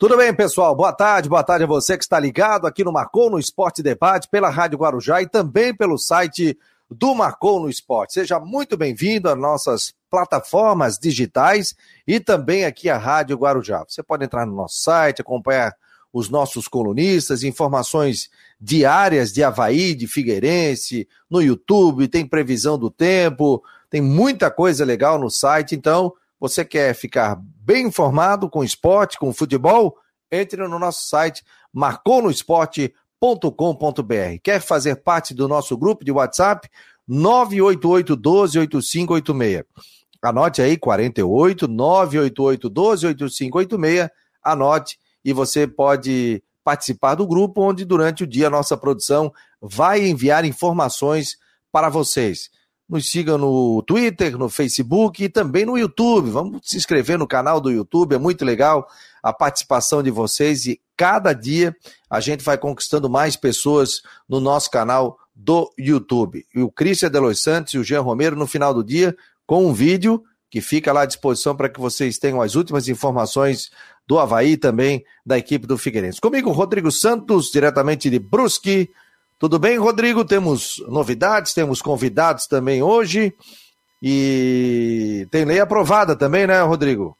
Tudo bem, pessoal? Boa tarde, boa tarde a você que está ligado aqui no Marcou no Esporte Debate, pela Rádio Guarujá e também pelo site do Marcou no Esporte. Seja muito bem-vindo às nossas plataformas digitais e também aqui a Rádio Guarujá. Você pode entrar no nosso site, acompanhar os nossos colunistas, informações diárias de Havaí, de Figueirense, no YouTube, tem previsão do tempo, tem muita coisa legal no site, então você quer ficar bem informado com esporte, com futebol? Entre no nosso site marconosport.com.br. Quer fazer parte do nosso grupo de WhatsApp? 988 12 8586. Anote aí 48 988 12 8586. Anote e você pode participar do grupo onde durante o dia a nossa produção vai enviar informações para vocês. Nos sigam no Twitter, no Facebook e também no YouTube. Vamos se inscrever no canal do YouTube, é muito legal a participação de vocês e cada dia a gente vai conquistando mais pessoas no nosso canal do YouTube. E o Cristian Delois Santos e o Jean Romero no final do dia com um vídeo que fica lá à disposição para que vocês tenham as últimas informações do Havaí também da equipe do Figueirense. Comigo, Rodrigo Santos, diretamente de Brusque, tudo bem, Rodrigo? Temos novidades, temos convidados também hoje. E tem lei aprovada também, né, Rodrigo?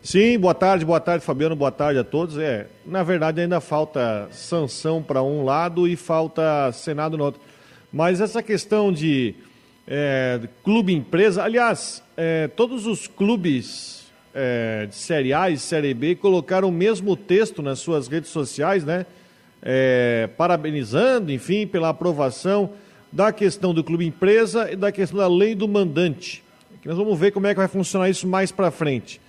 Sim, boa tarde, boa tarde, Fabiano, boa tarde a todos. É, na verdade, ainda falta sanção para um lado e falta Senado no outro. Mas essa questão de é, clube empresa, aliás, é, todos os clubes é, de Série A e Série B colocaram o mesmo texto nas suas redes sociais, né? É, parabenizando, enfim, pela aprovação da questão do clube empresa e da questão da lei do mandante. Nós vamos ver como é que vai funcionar isso mais para frente.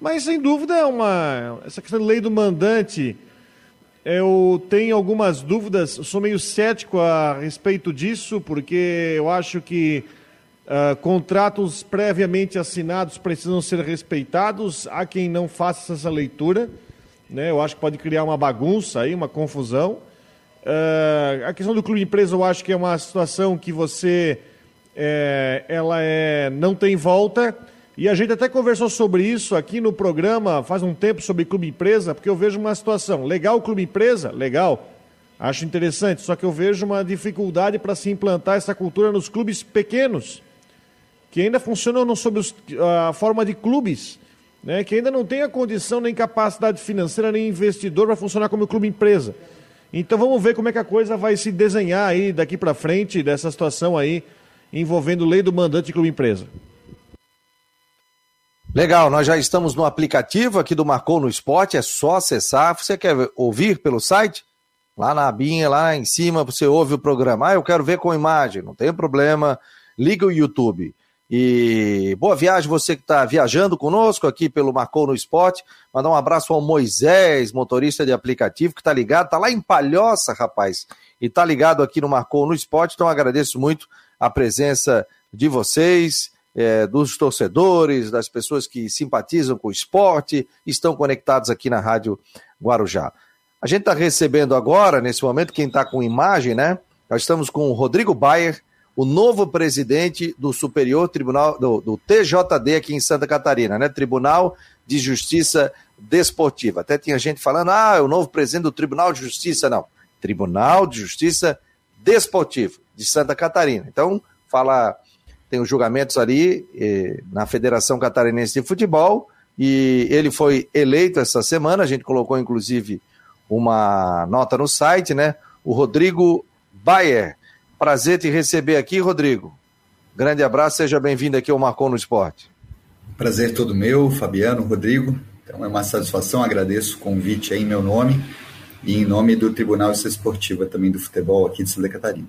Mas sem dúvida é uma essa questão da lei do mandante eu tenho algumas dúvidas, sou meio cético a respeito disso, porque eu acho que uh, contratos previamente assinados precisam ser respeitados. Há quem não faça essa leitura né? Eu acho que pode criar uma bagunça aí, uma confusão. Uh, a questão do clube empresa, eu acho que é uma situação que você é, ela é, não tem volta. E a gente até conversou sobre isso aqui no programa faz um tempo sobre clube empresa, porque eu vejo uma situação. Legal o clube empresa? Legal. Acho interessante, só que eu vejo uma dificuldade para se implantar essa cultura nos clubes pequenos, que ainda funcionam sob a forma de clubes né, que ainda não tem a condição nem capacidade financeira nem investidor para funcionar como clube empresa. Então vamos ver como é que a coisa vai se desenhar aí daqui para frente dessa situação aí envolvendo lei do mandante de clube empresa. Legal, nós já estamos no aplicativo aqui do Marcou no Esporte, é só acessar. Você quer ouvir pelo site? Lá na abinha, lá em cima, você ouve o programa. Ah, eu quero ver com imagem, não tem problema. Liga o YouTube. E boa viagem, você que está viajando conosco aqui pelo Marcou no Esporte. Mandar um abraço ao Moisés, motorista de aplicativo, que está ligado, está lá em Palhoça, rapaz, e está ligado aqui no Marcou no Esporte. Então agradeço muito a presença de vocês, é, dos torcedores, das pessoas que simpatizam com o esporte, estão conectados aqui na Rádio Guarujá. A gente está recebendo agora, nesse momento, quem está com imagem, né? Nós estamos com o Rodrigo Bayer o novo presidente do Superior Tribunal, do, do, TJD aqui em Santa Catarina, né? Tribunal de Justiça Desportiva. Até tinha gente falando, ah, é o novo presidente do Tribunal de Justiça. Não, Tribunal de Justiça Desportivo de Santa Catarina. Então, fala, tem os julgamentos ali eh, na Federação Catarinense de Futebol e ele foi eleito essa semana, a gente colocou inclusive uma nota no site, né? O Rodrigo Bayer Prazer te receber aqui, Rodrigo. Grande abraço, seja bem-vindo aqui ao Marcon no Esporte. Prazer todo meu, Fabiano, Rodrigo. Então é uma satisfação, agradeço o convite aí em meu nome e em nome do Tribunal Esportiva também do futebol aqui de Santa Catarina.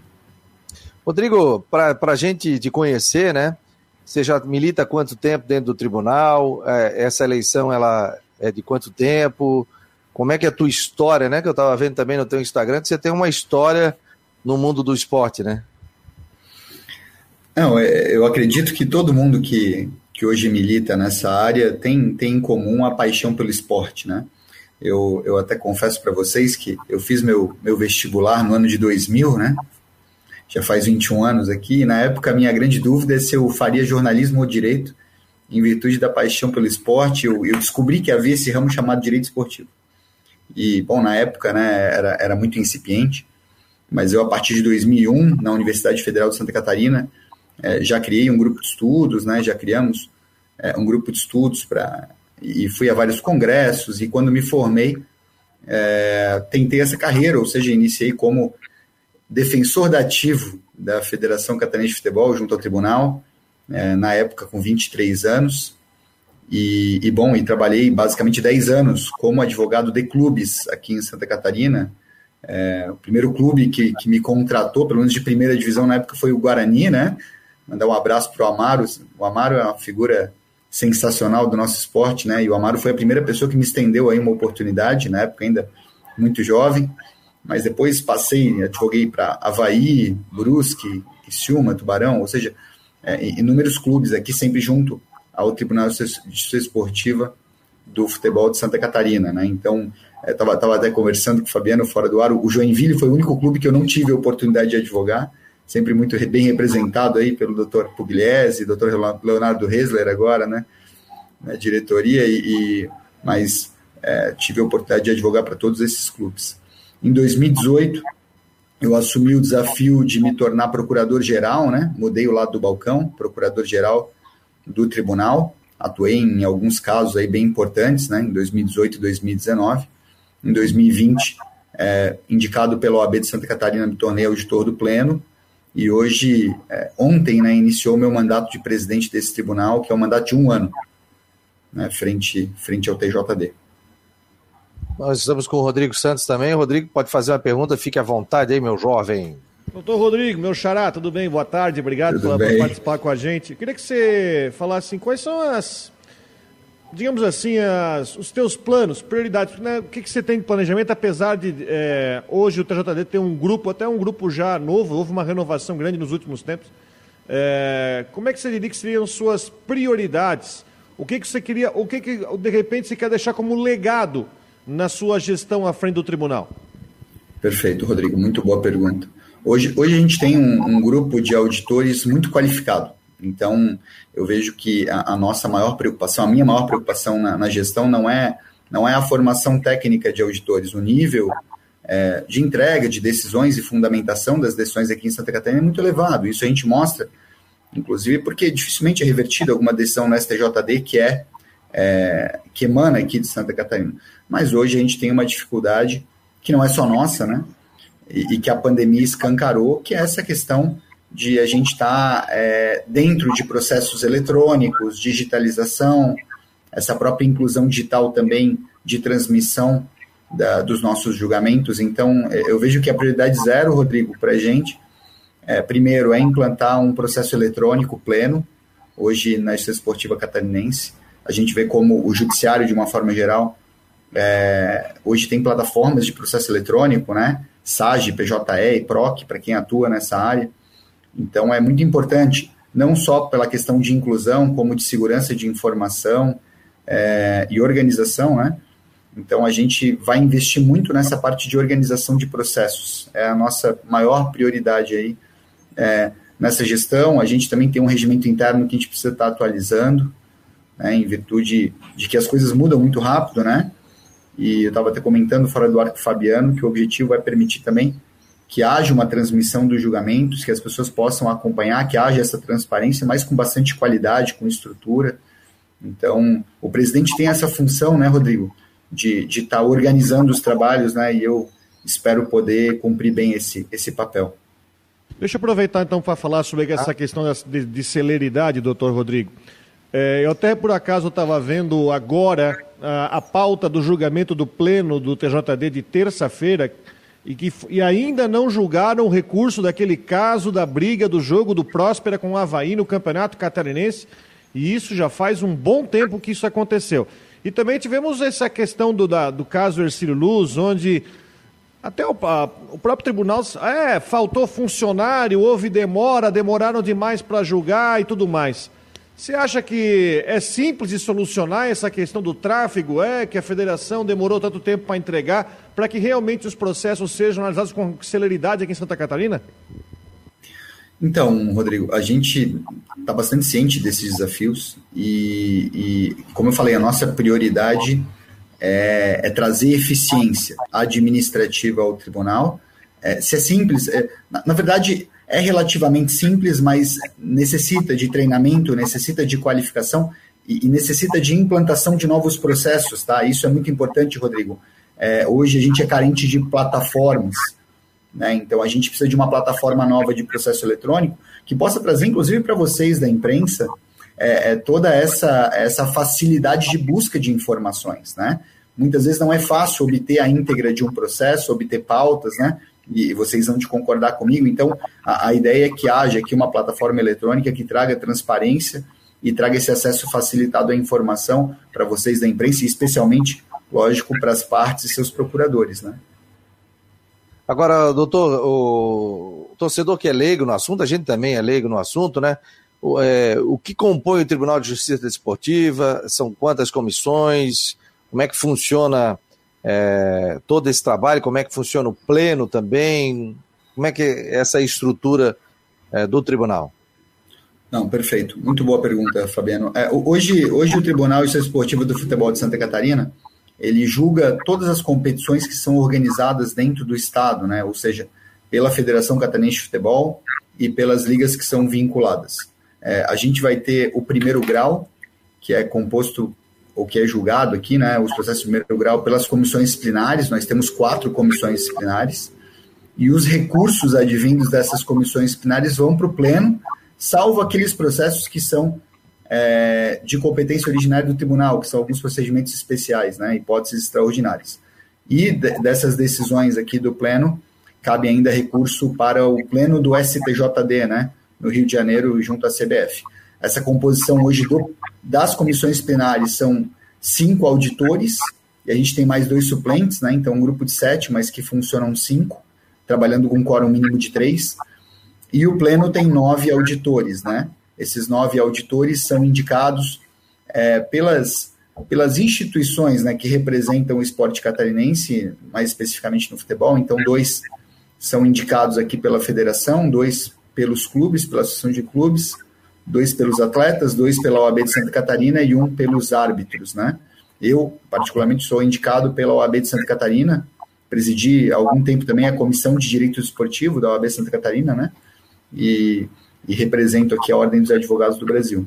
Rodrigo, para a gente te conhecer, né? Você já milita há quanto tempo dentro do tribunal? É, essa eleição ela é de quanto tempo? Como é que é a tua história, né? Que eu estava vendo também no teu Instagram, que você tem uma história no mundo do esporte, né? Não, é, eu acredito que todo mundo que, que hoje milita nessa área tem, tem em comum a paixão pelo esporte, né? Eu, eu até confesso para vocês que eu fiz meu, meu vestibular no ano de 2000, né? Já faz 21 anos aqui, e na época a minha grande dúvida é se eu faria jornalismo ou direito, em virtude da paixão pelo esporte, eu, eu descobri que havia esse ramo chamado direito esportivo. E, bom, na época, né, era, era muito incipiente, mas eu, a partir de 2001, na Universidade Federal de Santa Catarina, é, já criei um grupo de estudos, né, já criamos é, um grupo de estudos para e fui a vários congressos, e quando me formei, é, tentei essa carreira, ou seja, iniciei como defensor da ativo da Federação Catarinense de Futebol junto ao tribunal, é, na época com 23 anos, e, e, bom, e trabalhei basicamente 10 anos como advogado de clubes aqui em Santa Catarina. É, o primeiro clube que, que me contratou, pelo menos de primeira divisão na época, foi o Guarani, né? Mandar um abraço para o Amaro. O Amaro é uma figura sensacional do nosso esporte, né? E o Amaro foi a primeira pessoa que me estendeu aí uma oportunidade, na época ainda muito jovem, mas depois passei, advoguei para Havaí, Brusque, Criciúma, Tubarão, ou seja, é, inúmeros clubes aqui sempre junto ao Tribunal de Justiça Esportiva do Futebol de Santa Catarina, né? Então, estava é, tava até conversando com o Fabiano fora do ar, o Joinville foi o único clube que eu não tive a oportunidade de advogar, sempre muito bem representado aí pelo Dr. Pugliese, Dr. Leonardo Resler agora, né? Na diretoria, e, e mas é, tive a oportunidade de advogar para todos esses clubes. Em 2018, eu assumi o desafio de me tornar procurador-geral, né? Mudei o lado do balcão, procurador-geral do tribunal. Atuei em alguns casos aí bem importantes, né? Em 2018 e 2019. Em 2020, é, indicado pela OAB de Santa Catarina, me tornei auditor do Pleno. E hoje, é, ontem, né, iniciou meu mandato de presidente desse tribunal, que é um mandato de um ano, né, frente, frente ao TJD. Nós estamos com o Rodrigo Santos também. Rodrigo, pode fazer uma pergunta, fique à vontade aí, meu jovem. Doutor Rodrigo, meu xará, tudo bem? Boa tarde, obrigado por, por, participar com a gente. Queria que você falasse assim, quais são as, digamos assim, as, os teus planos, prioridades, né? o que, que você tem de planejamento, apesar de é, hoje o TJD ter um grupo, até um grupo já novo, houve uma renovação grande nos últimos tempos. É, como é que você diria que seriam suas prioridades? O que, que você queria, o que, que de repente você quer deixar como legado na sua gestão à frente do tribunal? Perfeito, Rodrigo, muito boa pergunta. Hoje, hoje a gente tem um, um grupo de auditores muito qualificado. Então, eu vejo que a, a nossa maior preocupação, a minha maior preocupação na, na, gestão não é, não é a formação técnica de auditores. O nível é, de entrega de decisões e fundamentação das decisões aqui em Santa Catarina é muito elevado. Isso a gente mostra, inclusive, porque dificilmente é revertida alguma decisão na STJD que é, é que emana aqui de Santa Catarina mas hoje a gente tem uma dificuldade que não é só nossa, né? E que a pandemia escancarou, que é essa questão de a gente estar tá, é, dentro de processos eletrônicos, digitalização, essa própria inclusão digital também de transmissão da, dos nossos julgamentos. Então, é, eu vejo que a prioridade zero, Rodrigo, para a gente, é, primeiro, é implantar um processo eletrônico pleno, hoje na Justiça Esportiva Catarinense. A gente vê como o judiciário, de uma forma geral, é, hoje tem plataformas de processo eletrônico, né? SAGE, PJE e PROC, para quem atua nessa área. Então, é muito importante, não só pela questão de inclusão, como de segurança de informação é, e organização, né? Então, a gente vai investir muito nessa parte de organização de processos. É a nossa maior prioridade aí é, nessa gestão. A gente também tem um regimento interno que a gente precisa estar atualizando, né, em virtude de que as coisas mudam muito rápido, né? E eu estava até comentando fora do ar com o Fabiano que o objetivo é permitir também que haja uma transmissão dos julgamentos, que as pessoas possam acompanhar, que haja essa transparência, mas com bastante qualidade, com estrutura. Então, o presidente tem essa função, né, Rodrigo, de estar tá organizando os trabalhos, né, e eu espero poder cumprir bem esse, esse papel. Deixa eu aproveitar então para falar sobre essa ah. questão de, de celeridade, doutor Rodrigo. É, eu até por acaso estava vendo agora a, a, pauta do julgamento do pleno do TJD de terça-feira e que e ainda não julgaram o recurso daquele caso da briga do jogo do Próspera com o Havaí no Campeonato Catarinense. E isso já faz um bom tempo que isso aconteceu. E também tivemos essa questão do, da, do caso Ercílio Luz, onde até o, a, o próprio tribunal, é, faltou funcionário, houve demora, demoraram demais para julgar e tudo mais. Você acha que é simples de solucionar essa questão do tráfego? É que a federação demorou tanto tempo para entregar para que realmente os processos sejam analisados com celeridade aqui em Santa Catarina? Então, Rodrigo, a gente está bastante ciente desses desafios e, e, como eu falei, a nossa prioridade é, é trazer eficiência administrativa ao tribunal. É, se é simples, é, na, na verdade, é relativamente simples, mas necessita de treinamento, necessita de qualificação e, e, necessita de implantação de novos processos, tá? Isso é muito importante, Rodrigo. É, hoje a gente é carente de plataformas, né? Então a gente precisa de uma plataforma nova de processo eletrônico que possa trazer, inclusive, para vocês da imprensa, é, é, toda essa, essa facilidade de busca de informações, né? Muitas vezes não é fácil obter a íntegra de um processo, obter pautas, né? E vocês vão te concordar comigo. Então, a, a ideia é que haja aqui uma plataforma eletrônica que traga transparência e traga esse acesso facilitado à informação para vocês da imprensa e especialmente, lógico, para as partes e seus procuradores, né? Agora, doutor, o torcedor que é leigo no assunto, a gente também é leigo no assunto, né? O, é, o que compõe o Tribunal de Justiça Desportiva? São quantas comissões? Como é que funciona é, todo esse trabalho? Como é que funciona o pleno também? Como é que é essa estrutura é, do tribunal? Não, perfeito. Muito boa pergunta, Fabiano. É, hoje, hoje o Tribunal Esportivo do Futebol de Santa Catarina ele julga todas as competições que são organizadas dentro do estado, né? Ou seja, pela Federação Catarinense de Futebol e pelas ligas que são vinculadas. É, a gente vai ter o primeiro grau, que é composto ou que é julgado aqui, né? Os processos de primeiro grau pelas comissões disciplinares. Nós temos quatro comissões disciplinares e os recursos advindos dessas comissões disciplinares vão para o pleno salvo aqueles processos que são é, de competência originária do tribunal, que são alguns procedimentos especiais, né, hipóteses extraordinárias. E de, dessas decisões aqui do pleno, cabe ainda recurso para o pleno do STJD, né, no Rio de Janeiro, junto à CBF. Essa composição hoje do, das comissões plenárias são cinco auditores, e a gente tem mais dois suplentes, né, então um grupo de sete, mas que funcionam cinco, trabalhando com um quórum mínimo de três. E o Pleno tem nove auditores, né? Esses nove auditores são indicados é, pelas, pelas instituições né, que representam o esporte catarinense, mais especificamente no futebol. Então, dois são indicados aqui pela federação, dois pelos clubes, pela associação de clubes, dois pelos atletas, dois pela OAB de Santa Catarina e um pelos árbitros, né? Eu, particularmente, sou indicado pela OAB de Santa Catarina, presidi há algum tempo também a Comissão de Direito Esportivo da OAB Santa Catarina, né? e, e represento aqui a Ordem dos Advogados do Brasil.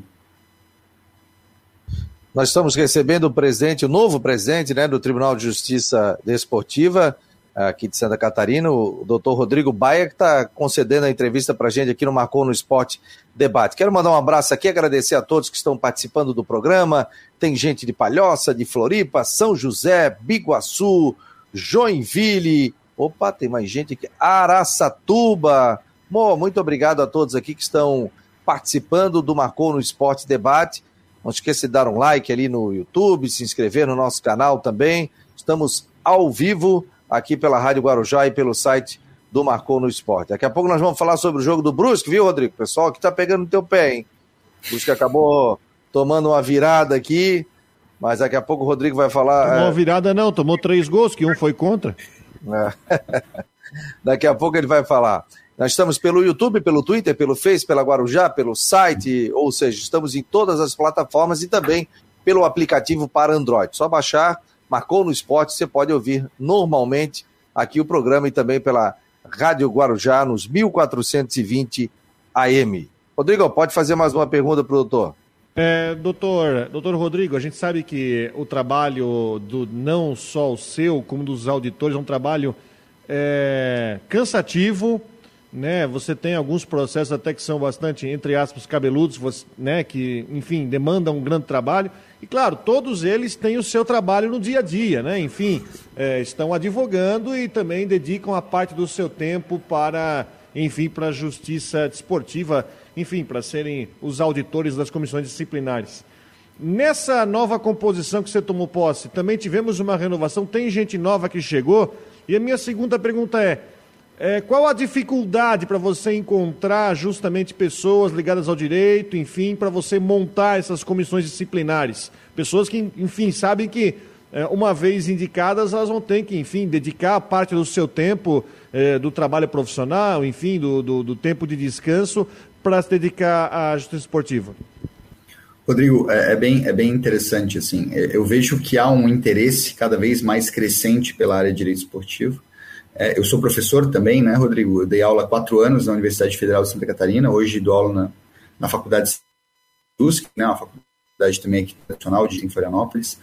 Nós estamos recebendo o presidente, o novo presidente né, do Tribunal de Justiça Desportiva, aqui de Santa Catarina, o doutor Rodrigo Baia, que está concedendo a entrevista para a gente aqui no Marcou no Esporte Debate. Quero mandar um abraço aqui, agradecer a todos que estão participando do programa. Tem gente de Palhoça, de Floripa, São José, Biguaçu, Joinville. Opa, tem mais gente aqui. Araçatuba, Mo, muito obrigado a todos aqui que estão participando do Marcou no Esporte Debate. Não esqueça de dar um like ali no YouTube, se inscrever no nosso canal também. Estamos ao vivo aqui pela Rádio Guarujá e pelo site do Marcou no Esporte. Daqui a pouco nós vamos falar sobre o jogo do Brusque, viu, Rodrigo? Pessoal que tá pegando no teu pé, hein? O Brusque acabou tomando uma virada aqui, mas daqui a pouco o Rodrigo vai falar. Tomou uma é, virada não, tomou três gols, que um foi contra. É. daqui a pouco ele vai falar. Nós estamos pelo YouTube, pelo Twitter, pelo Face, pela Guarujá, pelo site, ou seja, estamos em todas as plataformas e também pelo aplicativo para Android. Só baixar, marcou no esporte, você pode ouvir normalmente aqui o programa e também pela Rádio Guarujá nos 1420 AM. Rodrigo, pode fazer mais uma pergunta para o doutor? É, doutor, doutor Rodrigo, a gente sabe que o trabalho do não só o seu, como dos auditores, é um trabalho é, cansativo, né? Você tem alguns processos até que são bastante, entre aspas, cabeludos, né? Que, enfim, demandam um grande trabalho. E claro, todos eles têm o seu trabalho no dia a dia, né? Enfim, é, estão advogando e também dedicam a parte do seu tempo para, enfim, para a justiça desportiva, enfim, para serem os auditores das comissões disciplinares. Nessa nova composição que você tomou posse, também tivemos uma renovação, tem gente nova que chegou. E a minha segunda pergunta é: é, qual a dificuldade para você encontrar justamente pessoas ligadas ao direito, enfim, para você montar essas comissões disciplinares? Pessoas que, enfim, sabem que é, uma vez indicadas, elas vão ter que, enfim, dedicar parte do seu tempo, é, do trabalho profissional, enfim, do, do, do tempo de descanso, para se dedicar à justiça esportiva. Rodrigo, é, é, bem, é bem interessante, assim, eu vejo que há um interesse cada vez mais crescente pela área de direito esportivo, é, eu sou professor também, né, Rodrigo? Eu dei aula há quatro anos na Universidade Federal de Santa Catarina, hoje dou aula na, na Faculdade USC, né, uma faculdade também aqui nacional de Florianópolis.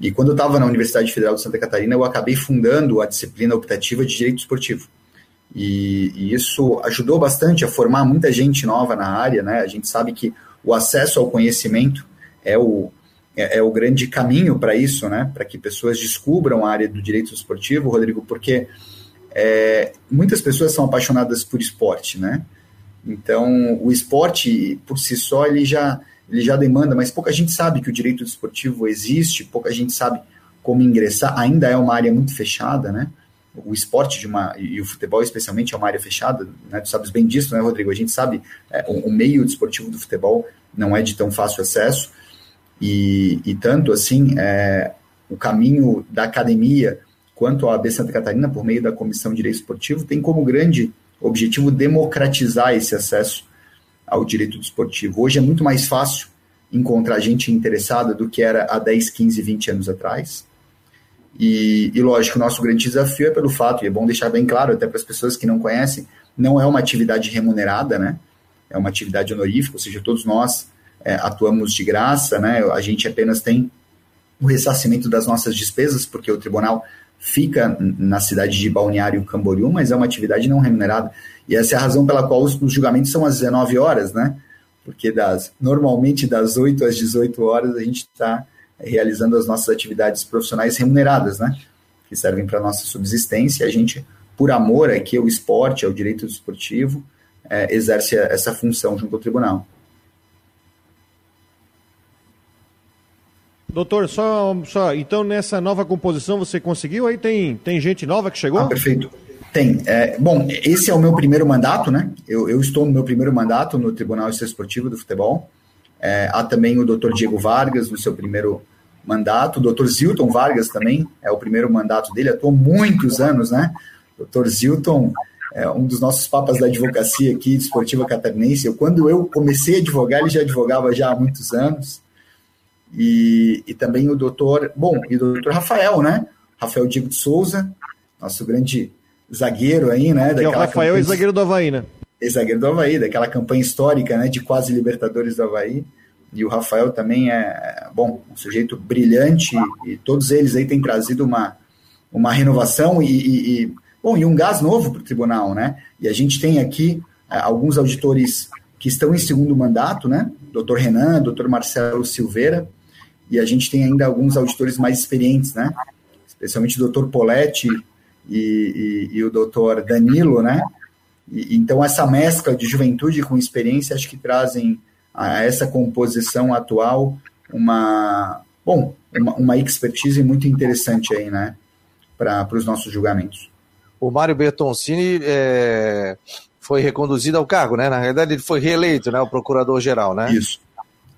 E quando eu estava na Universidade Federal de Santa Catarina, eu acabei fundando a disciplina optativa de Direito Esportivo. E, e, isso ajudou bastante a formar muita gente nova na área, né? A gente sabe que o acesso ao conhecimento é o, é, é o grande caminho para isso, né? Para que pessoas descubram a área do direito esportivo, Rodrigo, porque é, muitas pessoas são apaixonadas por esporte, né? Então, o esporte, por si só, ele já, ele já demanda, mas pouca gente sabe que o direito desportivo existe, pouca gente sabe como ingressar, ainda é uma área muito fechada, né? O esporte de uma, e o futebol especialmente é uma área fechada, né? Tu sabes bem disso, né, Rodrigo? A gente sabe, é, o, o, meio desportivo do futebol não é de tão fácil acesso, e, e tanto assim, é, o caminho da academia quanto a AB Santa Catarina, por meio da Comissão de Direito Esportivo, tem como grande objetivo democratizar esse acesso ao direito desportivo. Hoje é muito mais fácil encontrar gente interessada do que era há 10, 15, 20 anos atrás. E, e lógico, o nosso grande desafio é pelo fato, e é bom deixar bem claro até para as pessoas que não conhecem, não é uma atividade remunerada, né? É uma atividade honorífica, ou seja, todos nós é, atuamos de graça, né? A gente apenas tem o ressarcimento das nossas despesas, porque o tribunal fica na cidade de Balneário Camboriú, mas é uma atividade não remunerada. E essa é a razão pela qual os, os julgamentos são às 19 horas, né? Porque das, normalmente das 8 às 18 horas a gente está realizando as nossas atividades profissionais remuneradas, né? Que servem para a nossa subsistência. A gente, por amor aqui ao esporte, ao direito esportivo, é, exerce essa função junto ao tribunal. Doutor, só, só, então nessa nova composição você conseguiu? Aí tem, tem gente nova que chegou? Ah, perfeito. Tem. É, bom, esse é o meu primeiro mandato, né? Eu, eu estou no meu primeiro mandato no Tribunal Esportivo do Futebol. É, há também o doutor Diego Vargas no seu primeiro mandato. O doutor Zilton Vargas também é o primeiro mandato dele, atuou muitos anos, né? Doutor Zilton é um dos nossos papas da advocacia aqui, de esportiva catarinense. Eu, quando eu comecei a advogar, ele já advogava já há muitos anos e, e também o doutor, bom, e o doutor Rafael, né? Rafael Diego de Souza, nosso grande zagueiro aí, né? Daquela o Rafael campanha... é zagueiro do Havaí, né? É zagueiro do Havaí, daquela campanha histórica, né? De quase Libertadores do Havaí. E o Rafael também é, bom, um sujeito brilhante e todos eles aí têm trazido uma, uma renovação e, e, e bom, e um gás novo para o tribunal, né? E a gente tem aqui é, alguns auditores que estão em segundo mandato, né? Doutor Renan, doutor Marcelo Silveira, e a gente tem ainda alguns auditores mais experientes, né? Especialmente o Dr. Poletti e, e, e o Dr. Danilo, né? E, então essa mescla de juventude com experiência acho que trazem a essa composição atual uma bom uma, uma expertise muito interessante aí, né? Para os nossos julgamentos. O Mário Bertoncini é, foi reconduzido ao cargo, né? Na realidade ele foi reeleito, né? O procurador-geral, né? Isso.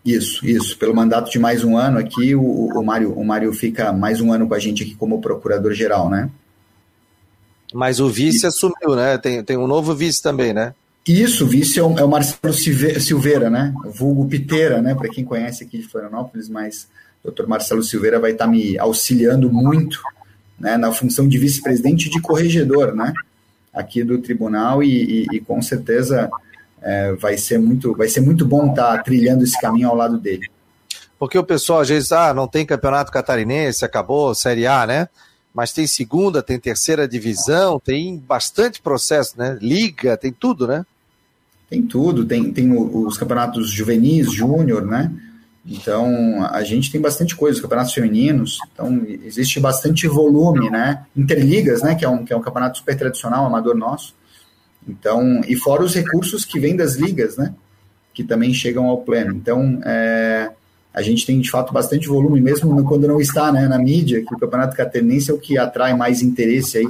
Isso, isso. Pelo mandato de mais um ano aqui, o, o, Mário, o Mário fica mais um ano com a gente aqui como procurador-geral, né? Mas o vice e... assumiu, né? Tem, tem um novo vice também, né? Isso, o vice é o, é o Marcelo Silveira, né? Vulgo Piteira, né? Para quem conhece aqui de Florianópolis, mas o doutor Marcelo Silveira vai estar tá me auxiliando muito né, na função de vice-presidente e de corregedor, né? Aqui do tribunal e, e, e com certeza é, vai, ser muito, vai ser muito bom estar tá trilhando esse caminho ao lado dele. Porque o pessoal às vezes, ah, não tem campeonato catarinense, acabou, Série A, né? Mas tem segunda, tem terceira divisão, tem bastante processo, né? Liga, tem tudo, né? Tem tudo, tem, tem os campeonatos juvenis, júnior, né? Então, a gente tem bastante coisa, os campeonatos femininos, então existe bastante volume, né? Interligas, né? Que é um, que é um campeonato super tradicional, amador nosso. Então, e fora os recursos que vêm das ligas, né? Que também chegam ao pleno. Então, é, a gente tem de fato bastante volume, mesmo quando não está né, na mídia, que o Campeonato Catarinense é o que atrai mais interesse aí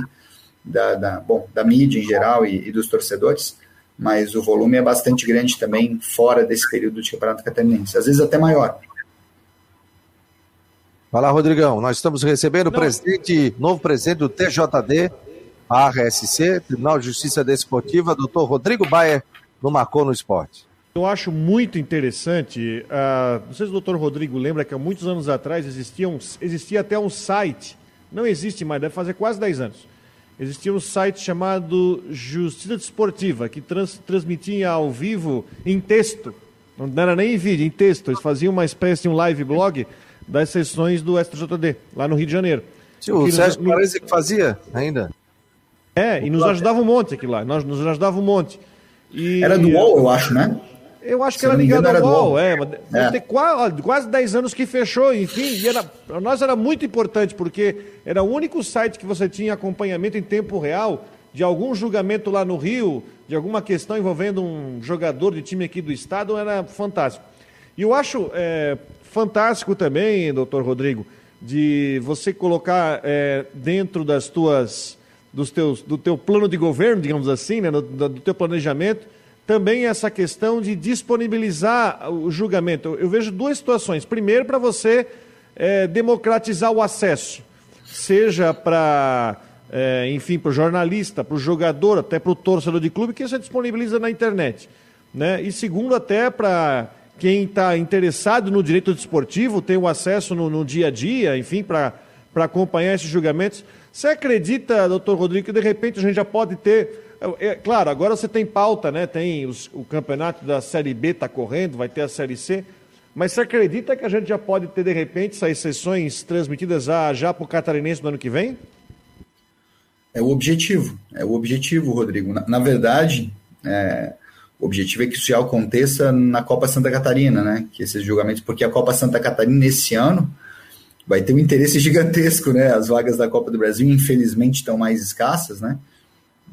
da, da bom, da mídia em geral e, e, dos torcedores, mas o volume é bastante grande também fora desse período de Campeonato Catarinense, às vezes até maior. Vai lá, Rodrigão. Nós estamos recebendo o presidente, novo presidente do TJD, RSC, Tribunal de Justiça Desportiva, doutor Rodrigo Baia, no Marcou no Esporte. Eu acho muito interessante, uh, não sei se o doutor Rodrigo lembra que há muitos anos atrás existia, um, existia até um site, não existe mais, deve fazer quase 10 anos, existia um site chamado Justiça Desportiva, que trans, transmitia ao vivo em texto, não era nem em vídeo, em texto, eles faziam uma espécie de um live blog das sessões do STJD, lá no Rio de Janeiro. Sim, o Sérgio nos... que fazia ainda. É, e nos ajudava um monte aqui lá, nós, nos ajudava um monte. E... Era do UOL, eu acho, né? Eu acho que era ligado ao UOL, é. é. Tem quase, quase 10 anos que fechou, enfim. E era, para nós era muito importante, porque era o único site que você tinha acompanhamento em tempo real de algum julgamento lá no Rio, de alguma questão envolvendo um jogador de time aqui do estado, era fantástico. E eu acho é, fantástico também, doutor Rodrigo, de você colocar é, dentro das tuas, dos teus, do teu plano de governo, digamos assim, né, do, do teu planejamento, também essa questão de disponibilizar o julgamento. Eu vejo duas situações. Primeiro, para você é, democratizar o acesso, seja para, é, enfim, para o jornalista, para o jogador, até para o torcedor de clube, que você disponibiliza na internet. Né? E segundo, até para quem está interessado no direito desportivo, tem o acesso no, no dia a dia, enfim, para acompanhar esses julgamentos. Você acredita, doutor Rodrigo, que de repente a gente já pode ter é, é, claro, agora você tem pauta, né? Tem os, o campeonato da Série B está correndo, vai ter a Série C. Mas você acredita que a gente já pode ter, de repente, essas sessões transmitidas já, já para o catarinense no ano que vem? É o objetivo, é o objetivo, Rodrigo. Na, na verdade, é, o objetivo é que isso já aconteça na Copa Santa Catarina, né? Que esses julgamentos, porque a Copa Santa Catarina esse ano vai ter um interesse gigantesco, né? As vagas da Copa do Brasil, infelizmente, estão mais escassas, né?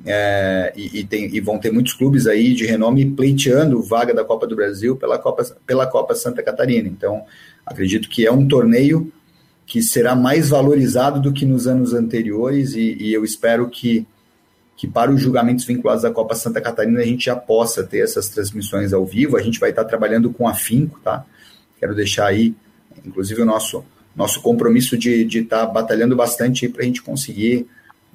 É, e, e, tem, e, vão ter muitos clubes aí de renome pleiteando vaga da Copa do Brasil pela Copa, pela Copa Santa Catarina. Então, acredito que é um torneio que será mais valorizado do que nos anos anteriores e, e eu espero que, que para os julgamentos vinculados à Copa Santa Catarina a gente já possa ter essas transmissões ao vivo. A gente vai estar trabalhando com afinco, tá? Quero deixar aí, inclusive, o nosso, nosso compromisso de estar batalhando bastante para a gente conseguir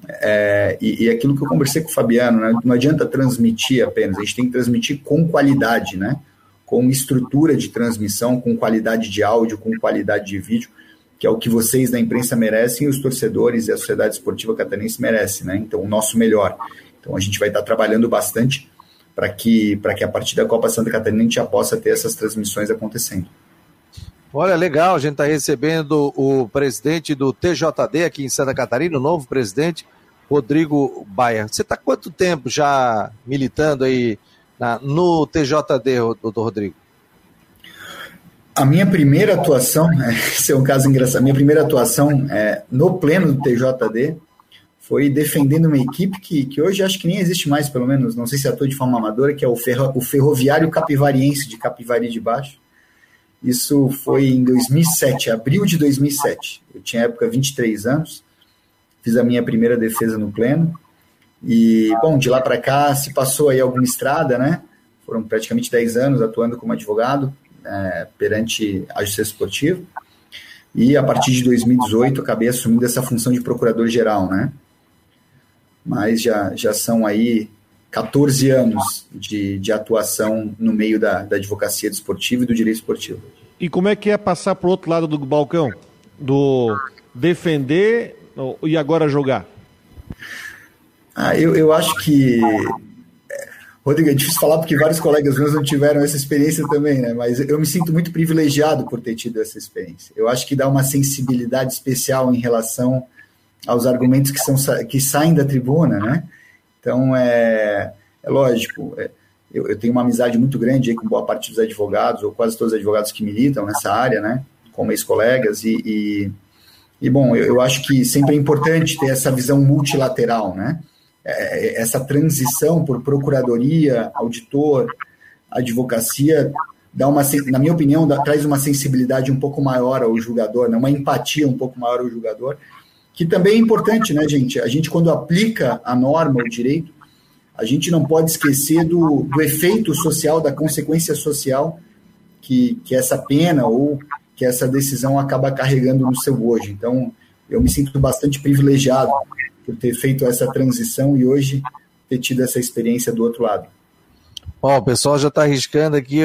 é, e, e, aquilo que eu conversei com o Fabiano, né, não adianta transmitir apenas, a gente tem que transmitir com qualidade, né, com estrutura de transmissão, com qualidade de áudio, com qualidade de vídeo, que é o que vocês da imprensa merecem e os torcedores e a sociedade esportiva catarinense merecem, né? Então, o nosso melhor. Então, a gente vai estar trabalhando bastante para que, que a partir da Copa Santa Catarina a gente já possa ter essas transmissões acontecendo. Olha, legal, a gente está recebendo o presidente do TJD aqui em Santa Catarina, o novo presidente, Rodrigo Baia. Você está quanto tempo já militando aí na, no TJD, doutor Rodrigo? A minha primeira atuação, esse é um caso engraçado, a minha primeira atuação é, no pleno do TJD foi defendendo uma equipe que, que hoje acho que nem existe mais, pelo menos, não sei se atua de forma amadora, que é o, ferro, o Ferroviário Capivariense de Capivari de Baixo isso foi em 2007, abril de 2007. Eu tinha época 23 anos, fiz a minha primeira defesa no pleno. E, bom, de lá para cá se passou aí alguma estrada, né? Foram praticamente 10 anos atuando como advogado é, perante a Justiça Esportiva. E a partir de 2018 acabei assumindo essa função de procurador-geral, né? Mas já, já são aí 14 anos de, de atuação no meio da, da advocacia desportiva e do direito esportivo. E como é que é passar para o outro lado do balcão? Do defender e agora jogar? Ah, eu, eu acho que. Rodrigo, é difícil falar porque vários colegas meus não tiveram essa experiência também, né? Mas eu me sinto muito privilegiado por ter tido essa experiência. Eu acho que dá uma sensibilidade especial em relação aos argumentos que, são, que saem da tribuna, né? Então, é, é lógico, é, eu, eu, tenho uma amizade muito grande com boa parte dos advogados, ou quase todos os advogados que militam nessa área, né, como ex-colegas, e, e, e, bom, eu, eu, acho que sempre é importante ter essa visão multilateral, né, é, é essa transição por procuradoria, auditor, advocacia, dá uma, na minha opinião, dá, traz uma sensibilidade um pouco maior ao julgador, né, uma empatia um pouco maior ao julgador, que também é importante, né, gente? A gente, quando aplica a norma, o direito, a gente não pode esquecer do, do efeito social, da consequência social que, que essa pena ou que essa decisão acaba carregando no seu hoje. Então, eu me sinto bastante privilegiado por ter feito essa transição e hoje ter tido essa experiência do outro lado. Ó, o pessoal já está arriscando aqui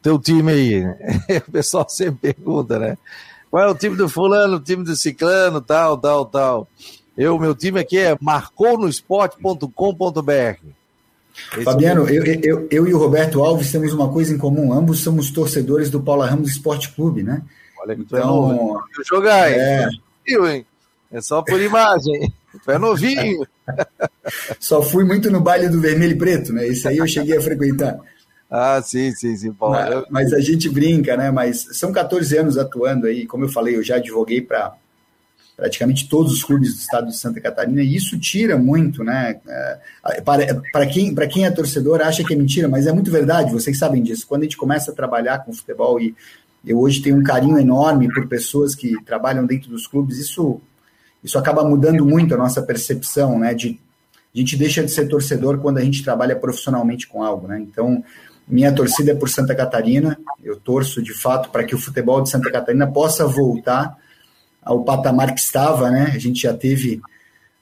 teu time aí. O pessoal sempre pergunta, né? Qual é o time do fulano, o time do ciclano, tal, tal, tal. Eu, meu time aqui é marconosport.com.br. Fabiano, eu, eu, eu e o Roberto Alves temos uma coisa em comum. Ambos somos torcedores do Paula Ramos Esporte Clube, né? Olha que então, é novo, jogar, é... hein? É só por imagem. Tu é novinho. Só fui muito no baile do vermelho e preto, né? Esse aí eu cheguei a frequentar. Ah, sim, sim, sim. Bom, mas, mas, a gente brinca, né? Mas são 14 anos atuando aí. Como eu falei, eu já advoguei para praticamente todos os clubes do estado de Santa Catarina, e isso tira muito, né? É, para, para, quem, para quem é torcedor, acha que é mentira, mas é muito verdade, vocês sabem disso. Quando a gente começa a trabalhar com futebol, e eu hoje tenho um carinho enorme por pessoas que trabalham dentro dos clubes, isso, isso acaba mudando muito a nossa percepção, né? De, a gente deixa de ser torcedor quando a gente trabalha profissionalmente com algo, né? Então, minha torcida é por Santa Catarina, eu torço de fato para que o futebol de Santa Catarina possa voltar ao patamar que estava, né? A gente já teve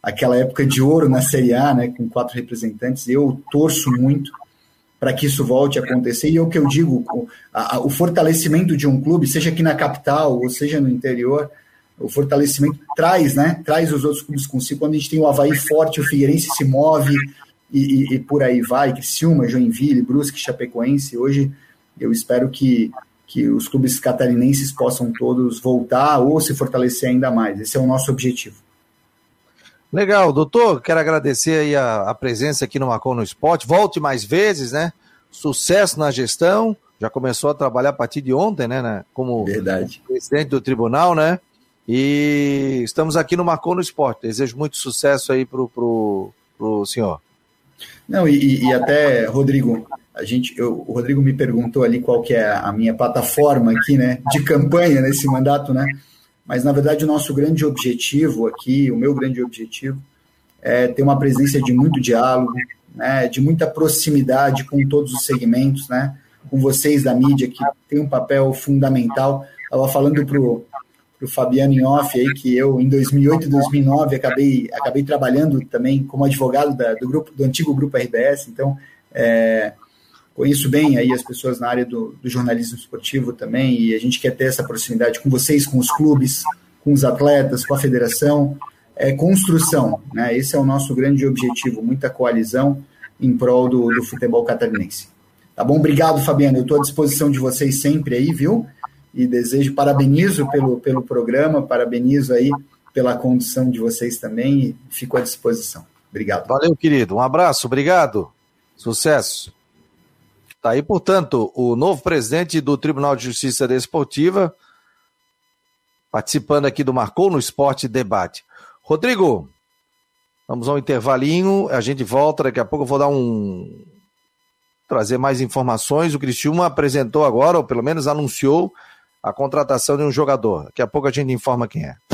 aquela época de ouro na Série A, né? Com quatro representantes. Eu torço muito para que isso volte a acontecer. E é o que eu digo, o, fortalecimento de um clube, seja aqui na capital ou seja no interior, o fortalecimento traz, né? Traz os outros clubes consigo. Quando a gente tem o Havaí forte, o Figueirense se move e, e, e por aí vai, Criciúma, Joinville, Brusque, Chapecoense. Hoje eu espero que que os clubes catarinenses possam todos voltar ou se fortalecer ainda mais. Esse é o nosso objetivo. Legal, doutor, quero agradecer aí a, a presença aqui no Macon no Esporte. Volte mais vezes, né? Sucesso na gestão. Já começou a trabalhar a partir de ontem, né? né? Como Verdade. presidente do tribunal, né? E estamos aqui no Macon no Esporte. Desejo muito sucesso aí pro, pro, pro senhor. Não, e, e até, Rodrigo, a gente, eu, o Rodrigo me perguntou ali qual que é a minha plataforma aqui, né, de campanha nesse mandato, né? Mas na verdade o nosso grande objetivo aqui, o meu grande objetivo, é ter uma presença de muito diálogo, né, de muita proximidade com todos os segmentos, né, com vocês da mídia que tem um papel fundamental. Estava falando para o Fabiano em off aí que eu em 2008 e 2009 acabei acabei trabalhando também como advogado da, do grupo do antigo grupo RBS, então é, conheço bem aí as pessoas na área do, do, jornalismo esportivo também, e a gente quer ter essa proximidade com vocês, com os clubes, com os atletas, com a federação, é construção, né? Esse é o nosso grande objetivo, muita coalizão em prol do, do futebol catarinense. Tá bom? Obrigado, Fabiano. Eu estou à disposição de vocês sempre aí, viu? E desejo, parabenizo pelo, pelo programa, parabenizo aí pela condução de vocês também e fico à disposição. Obrigado. Valeu, querido. Um abraço, obrigado. Sucesso. Tá aí, portanto, o novo presidente do Tribunal de Justiça Desportiva, participando aqui do Marcou no Esporte Debate. Rodrigo, vamos ao intervalinho, a gente volta, daqui a pouco eu vou dar um. trazer mais informações. O Cristiúma apresentou agora, ou pelo menos anunciou, a contratação de um jogador. Daqui a pouco a gente informa quem é.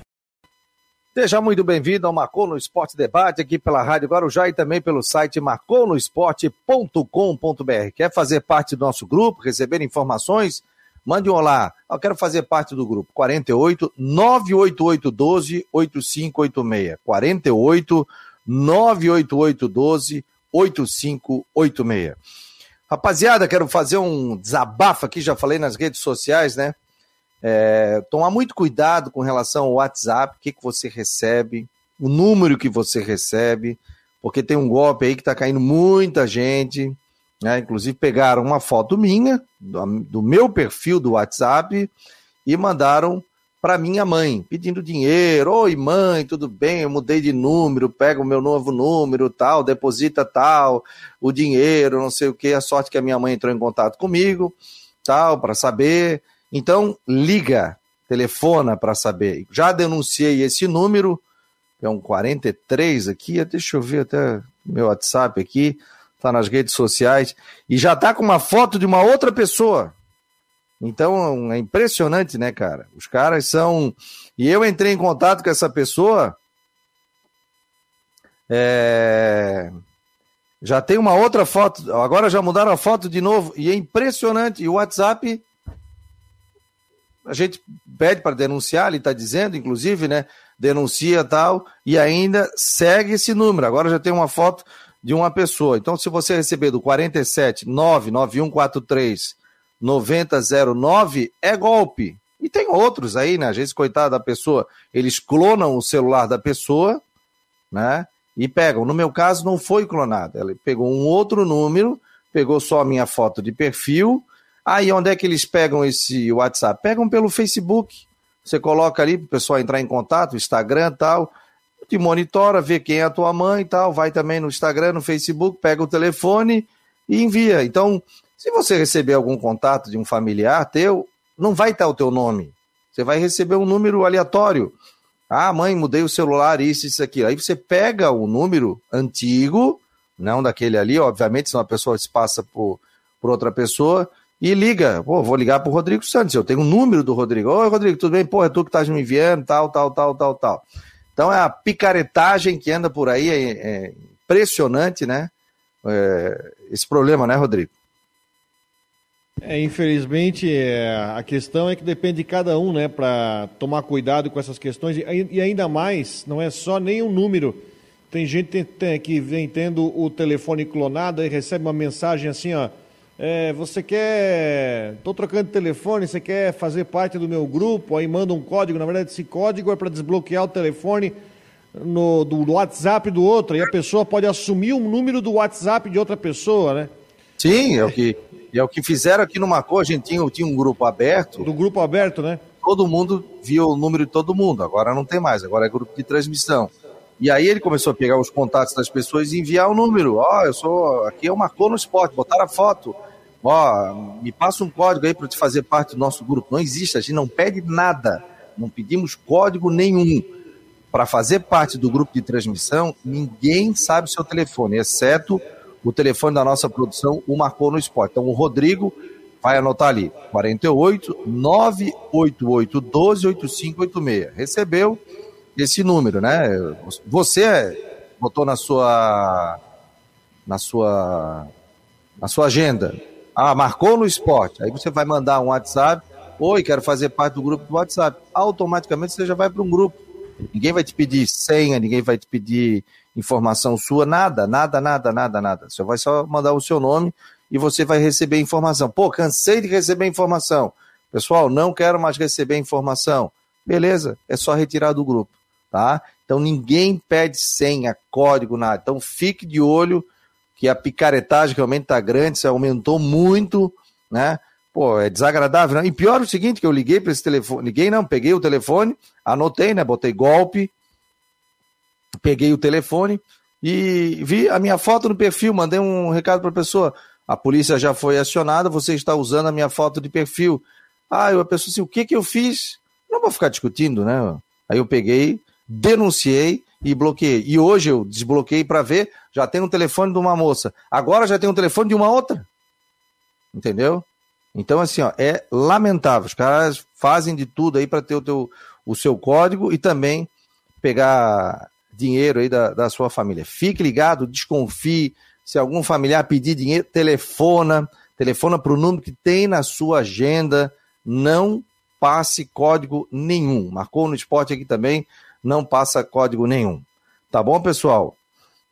Seja muito bem-vindo ao Marcou no Esporte Debate, aqui pela Rádio Guarujá e também pelo site marconosport.com.br. Quer fazer parte do nosso grupo, receber informações? Mande um olá. Eu quero fazer parte do grupo. 48 988 12 8586. 48 988 12 8586. Rapaziada, quero fazer um desabafo aqui, já falei nas redes sociais, né? É, tomar muito cuidado com relação ao WhatsApp, o que, que você recebe, o número que você recebe, porque tem um golpe aí que está caindo muita gente. Né? Inclusive, pegaram uma foto minha, do, meu perfil do WhatsApp, e mandaram para minha mãe, pedindo dinheiro. Oi, mãe, tudo bem? Eu mudei de número, pega o meu novo número, tal, deposita tal, o dinheiro, não sei o que. A sorte que a minha mãe entrou em contato comigo, tal, para saber. Então, liga, telefona para saber. Já denunciei esse número, é um 43 aqui, deixa eu ver até meu WhatsApp aqui, tá nas redes sociais, e já tá com uma foto de uma outra pessoa. Então, é impressionante, né, cara? Os caras são. E eu entrei em contato com essa pessoa. É... Já tem uma outra foto. Agora já mudaram a foto de novo. E é impressionante. E o WhatsApp a gente pede para denunciar, ele está dizendo, inclusive, né? Denuncia tal, e ainda segue esse número. Agora já tem uma foto de uma pessoa. Então, se você receber do 47 99143 9009, é golpe. E tem outros aí, né? Às vezes, coitada da pessoa, eles clonam o celular da pessoa, né? E pegam. No meu caso, não foi clonado. Ela pegou um outro número, pegou só a minha foto de perfil Aí onde é que eles pegam esse WhatsApp? Pegam pelo Facebook. Você coloca ali para o pessoal entrar em contato, Instagram tal, te monitora, vê quem é a tua mãe e tal, vai também no Instagram, no Facebook, pega o telefone e envia. Então, se você receber algum contato de um familiar teu, não vai estar o teu nome. Você vai receber um número aleatório. Ah, mãe, mudei o celular, isso, isso aqui. Aí você pega o número antigo, não daquele ali, obviamente, se uma pessoa se passa por, por outra pessoa, e liga. Pô, vou ligar pro Rodrigo Santos. Eu tenho o um número do Rodrigo. Oi, Rodrigo, tudo bem? Pô, é tu que estás me enviando, tal, tal, tal, tal, tal. Então é a picaretagem que anda por aí, é, é impressionante, né? É, esse problema, né, Rodrigo? É, infelizmente, é, a questão é que depende de cada um, né, para tomar cuidado com essas questões. E, e, ainda mais, não é só nem um número. Tem gente que vem tendo o telefone clonado e recebe uma mensagem assim, ó é, você quer. Estou trocando de telefone, você quer fazer parte do meu grupo, aí manda um código. Na verdade, esse código é para desbloquear o telefone no, do WhatsApp do outro. E a pessoa pode assumir o número do WhatsApp de outra pessoa, né? Sim, é o que, é o que fizeram aqui no Macô. A gente tinha, tinha um grupo aberto. Do grupo aberto, né? Todo mundo viu o número de todo mundo. Agora não tem mais, agora é grupo de transmissão. E aí ele começou a pegar os contatos das pessoas e enviar o número. Ó, oh, eu sou. Aqui é o Marcou no Esporte, botaram a foto ó, me passa um código aí para te fazer parte do nosso grupo. Não existe, a gente não pede nada, não pedimos código nenhum. Para fazer parte do grupo de transmissão, ninguém sabe o seu telefone, exceto o telefone da nossa produção, o Marcou no Esporte. Então o Rodrigo vai anotar ali, 48 988 12 8586. Recebeu esse número, né? Você botou na sua na sua na sua agenda ah, marcou no esporte. Aí você vai mandar um WhatsApp. Oi, quero fazer parte do grupo do WhatsApp. Automaticamente você já vai para um grupo. Ninguém vai te pedir senha, ninguém vai te pedir informação sua, nada, nada, nada, nada, nada. Você vai só mandar o seu nome e você vai receber informação. Pô, cansei de receber informação. Pessoal, não quero mais receber informação. Beleza, é só retirar do grupo, tá? Então ninguém pede senha, código, nada. Então fique de olho que a picaretagem realmente está grande, isso aumentou muito, né? Pô, é desagradável, né? E pior é o seguinte, que eu liguei para esse telefone, liguei não, peguei o telefone, anotei, né? Botei golpe, peguei o telefone, e vi a minha foto no perfil, mandei um recado para a pessoa. A polícia já foi acionada, você está usando a minha foto de perfil. Ah, a pessoa assim, o que que eu fiz? Não vou ficar discutindo, né? Aí eu peguei, denunciei e bloqueei. E hoje eu desbloqueei para ver, já tem um telefone de uma moça. Agora já tem um telefone de uma outra. Entendeu? Então, assim, ó, é lamentável. Os caras fazem de tudo aí para ter o, teu, o seu código e também pegar dinheiro aí da, da sua família. Fique ligado, desconfie. Se algum familiar pedir dinheiro, telefona. Telefona para o número que tem na sua agenda. Não passe código nenhum. Marcou no esporte aqui também, não passa código nenhum. Tá bom, pessoal?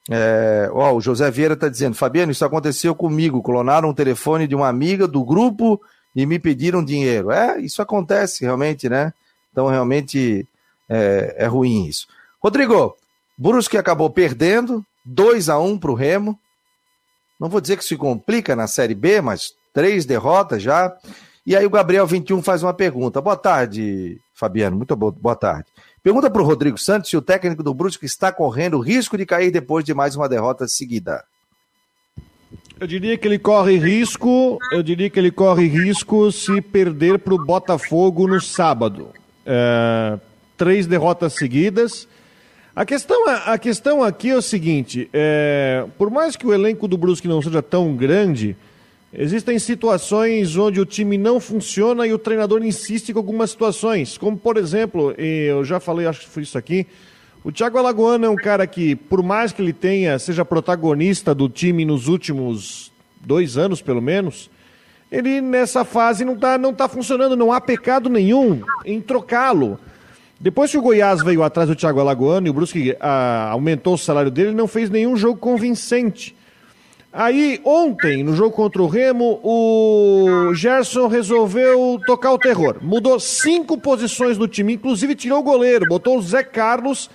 É, ó, o José Vieira está dizendo, Fabiano, isso aconteceu comigo. Clonaram o telefone de uma amiga do grupo e me pediram dinheiro. É, isso acontece realmente, né? Então, realmente é, é ruim isso. Rodrigo, Brusque acabou perdendo, 2 a 1 para o Remo. Não vou dizer que se complica na Série B, mas três derrotas já. E aí o Gabriel 21 faz uma pergunta. Boa tarde, Fabiano. Muito boa, boa tarde. Pergunta para o Rodrigo Santos se o técnico do Brusque está correndo risco de cair depois de mais uma derrota seguida. Eu diria que ele corre risco, eu diria que ele corre risco se perder para o Botafogo no sábado. É, três derrotas seguidas. A questão, a questão aqui é o seguinte: é, por mais que o elenco do Brusque não seja tão grande, Existem situações onde o time não funciona e o treinador insiste com algumas situações, como por exemplo, eu já falei, acho que foi isso aqui, o Thiago Alagoano é um cara que, por mais que ele tenha, seja protagonista do time nos últimos dois anos, pelo menos, ele nessa fase não está não tá funcionando, não há pecado nenhum em trocá-lo. Depois que o Goiás veio atrás do Thiago Alagoano e o Brusque ah, aumentou o salário dele, ele não fez nenhum jogo convincente. Aí, ontem, no jogo contra o Remo, o Gerson resolveu tocar o terror. Mudou cinco posições do time, inclusive tirou o goleiro, botou o Zé Carlos,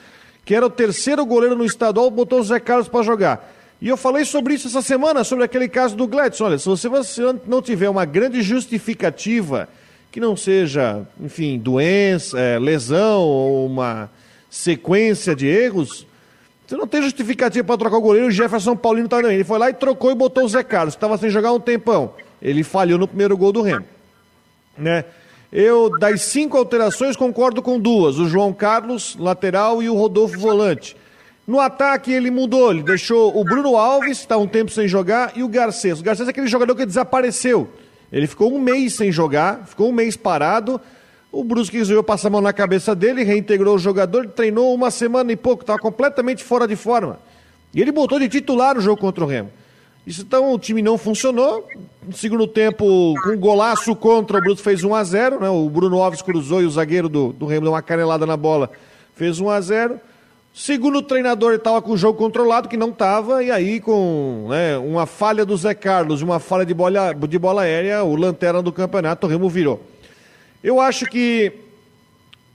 que era o terceiro goleiro no estadual, botou o Zé Carlos para jogar. E eu falei sobre isso essa semana, sobre aquele caso do Gladson. Olha, se você não tiver uma grande justificativa, que não seja, enfim, doença, é, lesão ou uma sequência de erros, você não tem justificativa para trocar o goleiro, o Jefferson Paulino tá Ele foi lá e trocou e botou o Zé Carlos, que estava sem jogar um tempão. Ele falhou no primeiro gol do Remo. Né? Eu, das cinco alterações, concordo com duas: o João Carlos, lateral, e o Rodolfo, volante. No ataque, ele mudou, ele deixou o Bruno Alves, está um tempo sem jogar, e o Garcês. O Garcês é aquele jogador que desapareceu. Ele ficou um mês sem jogar, ficou um mês parado. O Brusque resolveu passar a mão na cabeça dele, reintegrou o jogador, treinou uma semana e pouco, estava completamente fora de forma. E ele botou de titular o jogo contra o Remo. Isso então o time não funcionou. No segundo tempo, com um golaço contra, o Brusque fez 1 a 0 né? O Bruno Alves cruzou e o zagueiro do, do Remo deu uma canelada na bola, fez 1 a 0 Segundo o treinador, estava com o jogo controlado, que não estava, e aí com né, uma falha do Zé Carlos uma falha de bola, de bola aérea, o lanterna do campeonato, o Remo virou. Eu acho que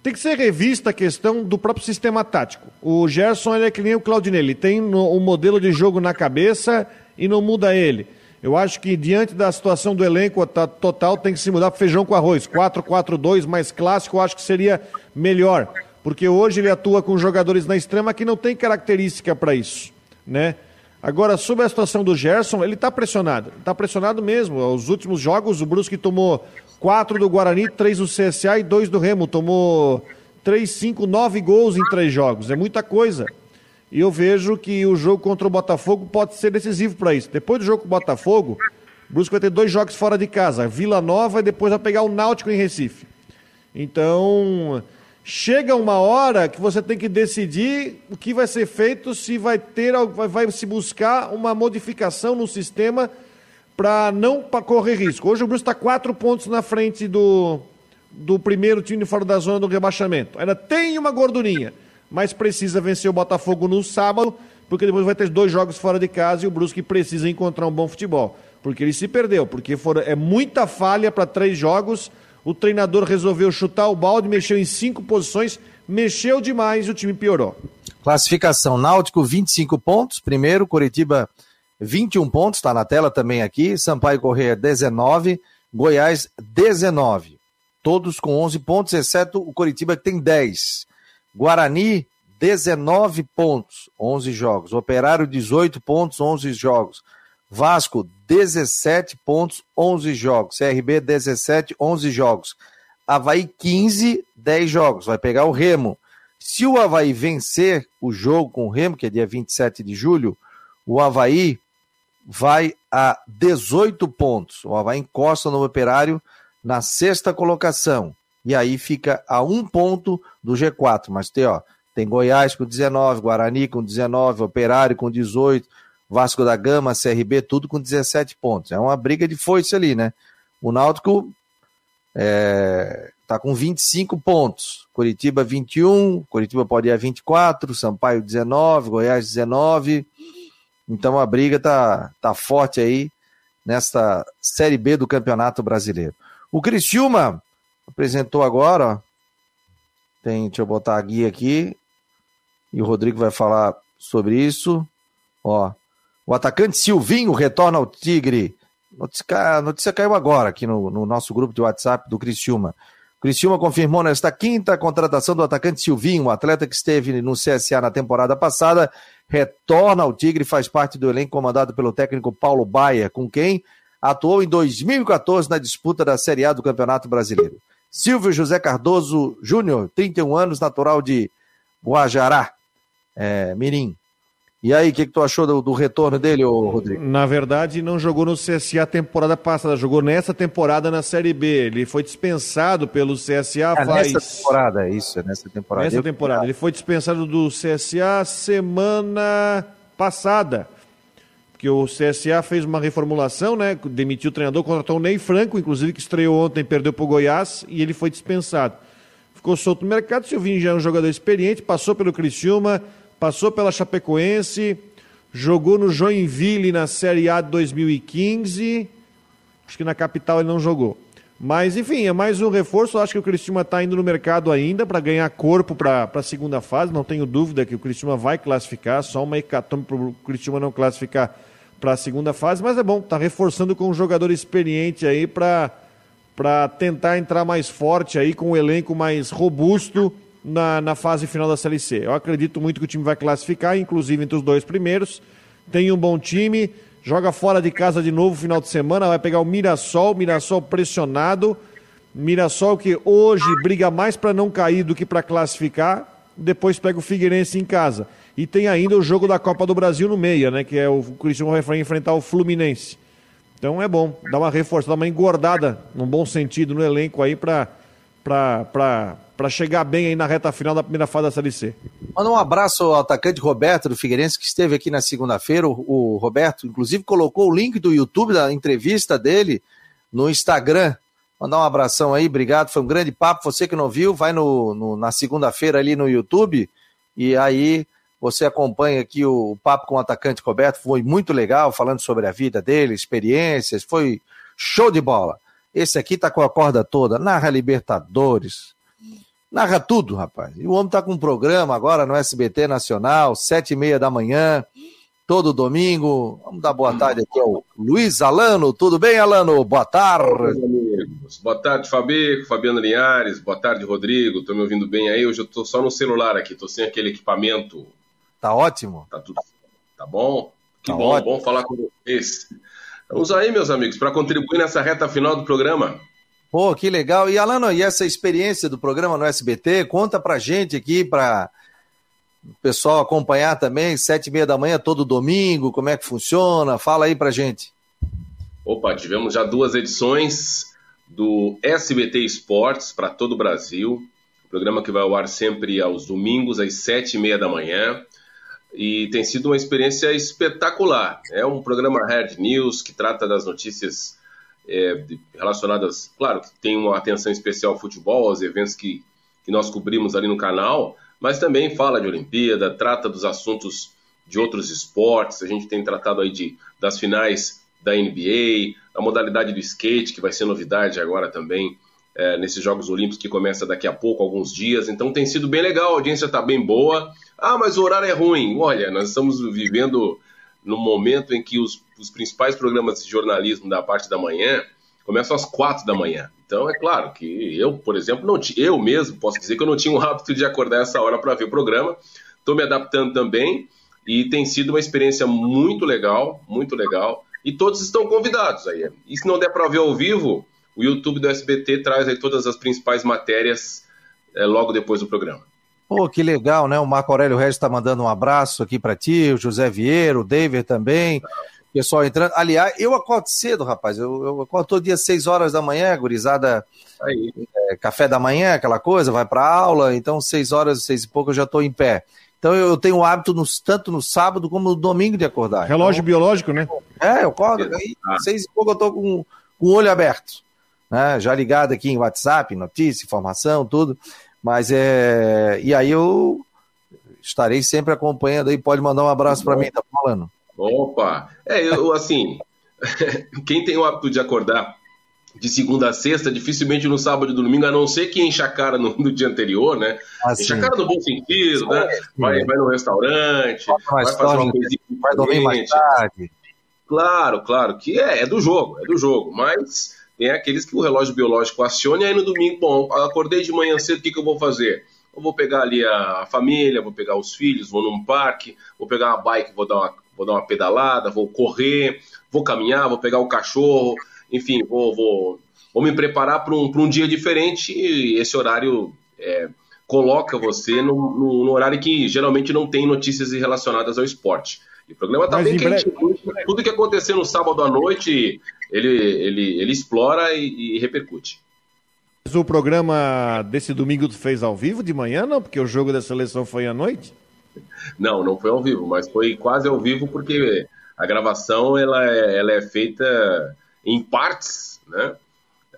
tem que ser revista a questão do próprio sistema tático. O Gerson ele é que nem o Claudinei, ele tem um modelo de jogo na cabeça e não muda ele. Eu acho que diante da situação do elenco total tem que se mudar feijão com arroz. 4-4-2 mais clássico, eu acho que seria melhor, porque hoje ele atua com jogadores na extrema que não tem característica para isso, né? Agora, sobre a situação do Gerson, ele está pressionado. Está pressionado mesmo. Os últimos jogos, o Brusque tomou quatro do Guarani, três do CSA e dois do Remo. Tomou três, cinco, nove gols em três jogos. É muita coisa. E eu vejo que o jogo contra o Botafogo pode ser decisivo para isso. Depois do jogo com o Botafogo, o Brusque vai ter dois jogos fora de casa. Vila Nova e depois vai pegar o Náutico em Recife. Então, chega uma hora que você tem que decidir o que vai ser feito, se vai ter, vai, vai se buscar uma modificação no sistema para não correr risco. Hoje o Brusque está quatro pontos na frente do, do primeiro time fora da zona do rebaixamento. Ainda tem uma gordurinha, mas precisa vencer o Botafogo no sábado, porque depois vai ter dois jogos fora de casa e o Brusque precisa encontrar um bom futebol. Porque ele se perdeu, porque foram, é muita falha para três jogos. O treinador resolveu chutar o balde, mexeu em cinco posições, mexeu demais e o time piorou. Classificação: Náutico 25 pontos, primeiro, Curitiba 21 pontos, está na tela também aqui. Sampaio Correia 19, Goiás 19. Todos com 11 pontos, exceto o Coritiba que tem 10. Guarani 19 pontos, 11 jogos. Operário, 18 pontos, 11 jogos. Vasco, 17 pontos, 11 jogos. CRB, 17, 11 jogos. Havaí, 15, 10 jogos. Vai pegar o Remo. Se o Havaí vencer o jogo com o Remo, que é dia 27 de julho, o Havaí vai a 18 pontos. O Havaí encosta no Operário na sexta colocação. E aí fica a um ponto do G4. Mas tem, ó, tem Goiás com 19, Guarani com 19, Operário com 18, Vasco da Gama, CRB, tudo com 17 pontos. É uma briga de foice ali, né? O Náutico é, tá com 25 pontos. Curitiba 21, Curitiba pode ir a 24, Sampaio 19, Goiás 19. Então a briga tá, tá forte aí nesta Série B do Campeonato Brasileiro. O Criciúma apresentou agora, ó, tem, deixa eu botar a guia aqui, e o Rodrigo vai falar sobre isso. Ó, o atacante Silvinho retorna ao Tigre. Notícia, notícia caiu agora aqui no, no nosso grupo de WhatsApp do Criciúma. Criciúma confirmou nesta quinta contratação do atacante Silvinho, um atleta que esteve no CSA na temporada passada, retorna ao Tigre e faz parte do elenco comandado pelo técnico Paulo Baia, com quem atuou em 2014 na disputa da Série A do Campeonato Brasileiro. Silvio José Cardoso Júnior, 31 anos, natural de Guajará, é, Mirim. E aí, o que, que, tu achou do, do, retorno dele, ô, Rodrigo? Na verdade, não jogou no CSA temporada passada, jogou nessa temporada na Série B. Ele foi dispensado pelo CSA é, faz. Nessa temporada, é isso, é nessa temporada. Nessa temporada. Ele foi dispensado do CSA semana passada. Porque o CSA fez uma reformulação, né? Demitiu o treinador, contratou o Ney Franco, inclusive, que estreou ontem, perdeu para o Goiás, e ele foi dispensado. Ficou solto no mercado. Silvinho já é um jogador experiente, passou pelo Criciúma passou pela Chapecoense, jogou no Joinville na Série A de 2015. Acho que na capital ele não jogou. Mas, enfim, é mais um reforço. Acho que o Cristiúma está indo no mercado ainda para ganhar corpo para a segunda fase. Não tenho dúvida que o Cristiúma vai classificar. Só uma hecatombe para o Cristiúma não classificar para a segunda fase. Mas é bom, está reforçando com um jogador experiente aí para tentar entrar mais forte aí, com um elenco mais robusto na, na fase final da Série C. Eu acredito muito que o time vai classificar, inclusive entre os dois primeiros. Tem um bom time, joga fora de casa de novo final de semana, vai pegar o Mirassol, Mirassol pressionado. Mirassol que hoje briga mais para não cair do que para classificar, depois pega o Figueirense em casa. E tem ainda o jogo da Copa do Brasil no meia, né, que é o Cristiano vai enfrentar o Fluminense. Então é bom, dá uma reforçada, uma engordada, num bom sentido, no elenco aí para para chegar bem aí na reta final da primeira fase da Série C. Manda um abraço ao atacante Roberto do Figueirense, que esteve aqui na segunda-feira. O, o, Roberto, inclusive, colocou o link do YouTube da entrevista dele no Instagram. Mandar um abração aí, obrigado. Foi um grande papo. Você que não viu, vai no, no na segunda-feira ali no YouTube e aí você acompanha aqui o, o papo com o atacante Roberto. Foi muito legal, falando sobre a vida dele, experiências. Foi show de bola. Esse aqui tá com a corda toda, narra Libertadores, Narra tudo, rapaz. E o homem tá com um programa agora no SBT Nacional, sete e meia da manhã, todo domingo. Vamos dar boa tarde aqui ao Luiz Alano. Tudo bem, Alano? Boa tarde. Boa tarde, Fabi, Fabiano Linhares. Boa tarde, Rodrigo. Tô me ouvindo bem aí? Hoje eu tô só no celular aqui, tô sem aquele equipamento. Tá ótimo. Tá tudo. Tá bom? Que tá bom, ótimo. bom falar com vocês. Vamos aí, meus amigos, para contribuir nessa reta final do programa. Pô, que legal. E Alano, e essa experiência do programa no SBT, conta pra gente aqui, para o pessoal acompanhar também, sete e meia da manhã, todo domingo, como é que funciona? Fala aí pra gente. Opa, tivemos já duas edições do SBT Esportes para todo o Brasil, programa que vai ao ar sempre aos domingos, às sete e meia da manhã, e tem sido uma experiência espetacular. É um programa Hard News que trata das notícias é, relacionadas, claro, que tem uma atenção especial ao futebol, aos eventos que, que nós cobrimos ali no canal, mas também fala de Olimpíada, trata dos assuntos de outros esportes. A gente tem tratado aí de, das finais da NBA, a modalidade do skate, que vai ser novidade agora também é, nesses Jogos Olímpicos que começa daqui a pouco, alguns dias. Então tem sido bem legal, a audiência está bem boa. Ah, mas o horário é ruim. Olha, nós estamos vivendo no momento em que os, os principais programas de jornalismo da parte da manhã começam às quatro da manhã. Então, é claro que eu, por exemplo, não eu mesmo posso dizer que eu não tinha o hábito de acordar essa hora para ver o programa. estou me adaptando também e tem sido uma experiência muito legal, muito legal. E todos estão convidados aí. E se não der para ver ao vivo, o YouTube do SBT traz aí todas as principais matérias é, logo depois do programa. Pô, que legal, né? O Marco Aurélio Regis está mandando um abraço aqui para ti, o José Vieira, o David também. Pessoal entrando. Aliás, eu acordo cedo, rapaz. Eu, eu acordo todo dia às 6 horas da manhã, gurizada. É, café da manhã, aquela coisa, vai para aula. Então, 6 horas, 6 e pouco, eu já estou em pé. Então, eu tenho o hábito no, tanto no sábado como no domingo de acordar. Relógio então, biológico, né? É, eu acordo. Aí, ah. 6 e pouco, eu estou com, com o olho aberto. Né? Já ligado aqui em WhatsApp, notícia, informação, tudo. Mas é. E aí eu estarei sempre acompanhando aí. Pode mandar um abraço para mim, tá falando? Opa! É, eu assim. quem tem o hábito de acordar de segunda a sexta, dificilmente no sábado e no domingo, a não ser que enche a cara no, no dia anterior, né? Enche a cara no bom sentido, né? Vai, vai no restaurante, vai fazer uma coisinha vai dormir mais tarde. Claro, claro, que é, é do jogo, é do jogo, mas tem aqueles que o relógio biológico aciona e aí no domingo, bom, acordei de manhã cedo, o que, que eu vou fazer? Eu vou pegar ali a, família, vou pegar os filhos, vou num parque, vou pegar uma bike, vou dar uma, vou dar uma pedalada, vou correr, vou caminhar, vou pegar o cachorro, enfim, vou, vou, vou me preparar para um, um dia diferente e esse horário é, coloca você no, no, no, horário que geralmente não tem notícias relacionadas ao esporte. E o programa está bem quente. Breve... Tudo que acontecer no sábado à noite, ele, ele, ele explora e, e repercute. O programa desse domingo tu fez ao vivo de manhã, não? Porque o jogo da seleção foi à noite? Não, não foi ao vivo, mas foi quase ao vivo porque a gravação ela é, ela é feita em partes, né?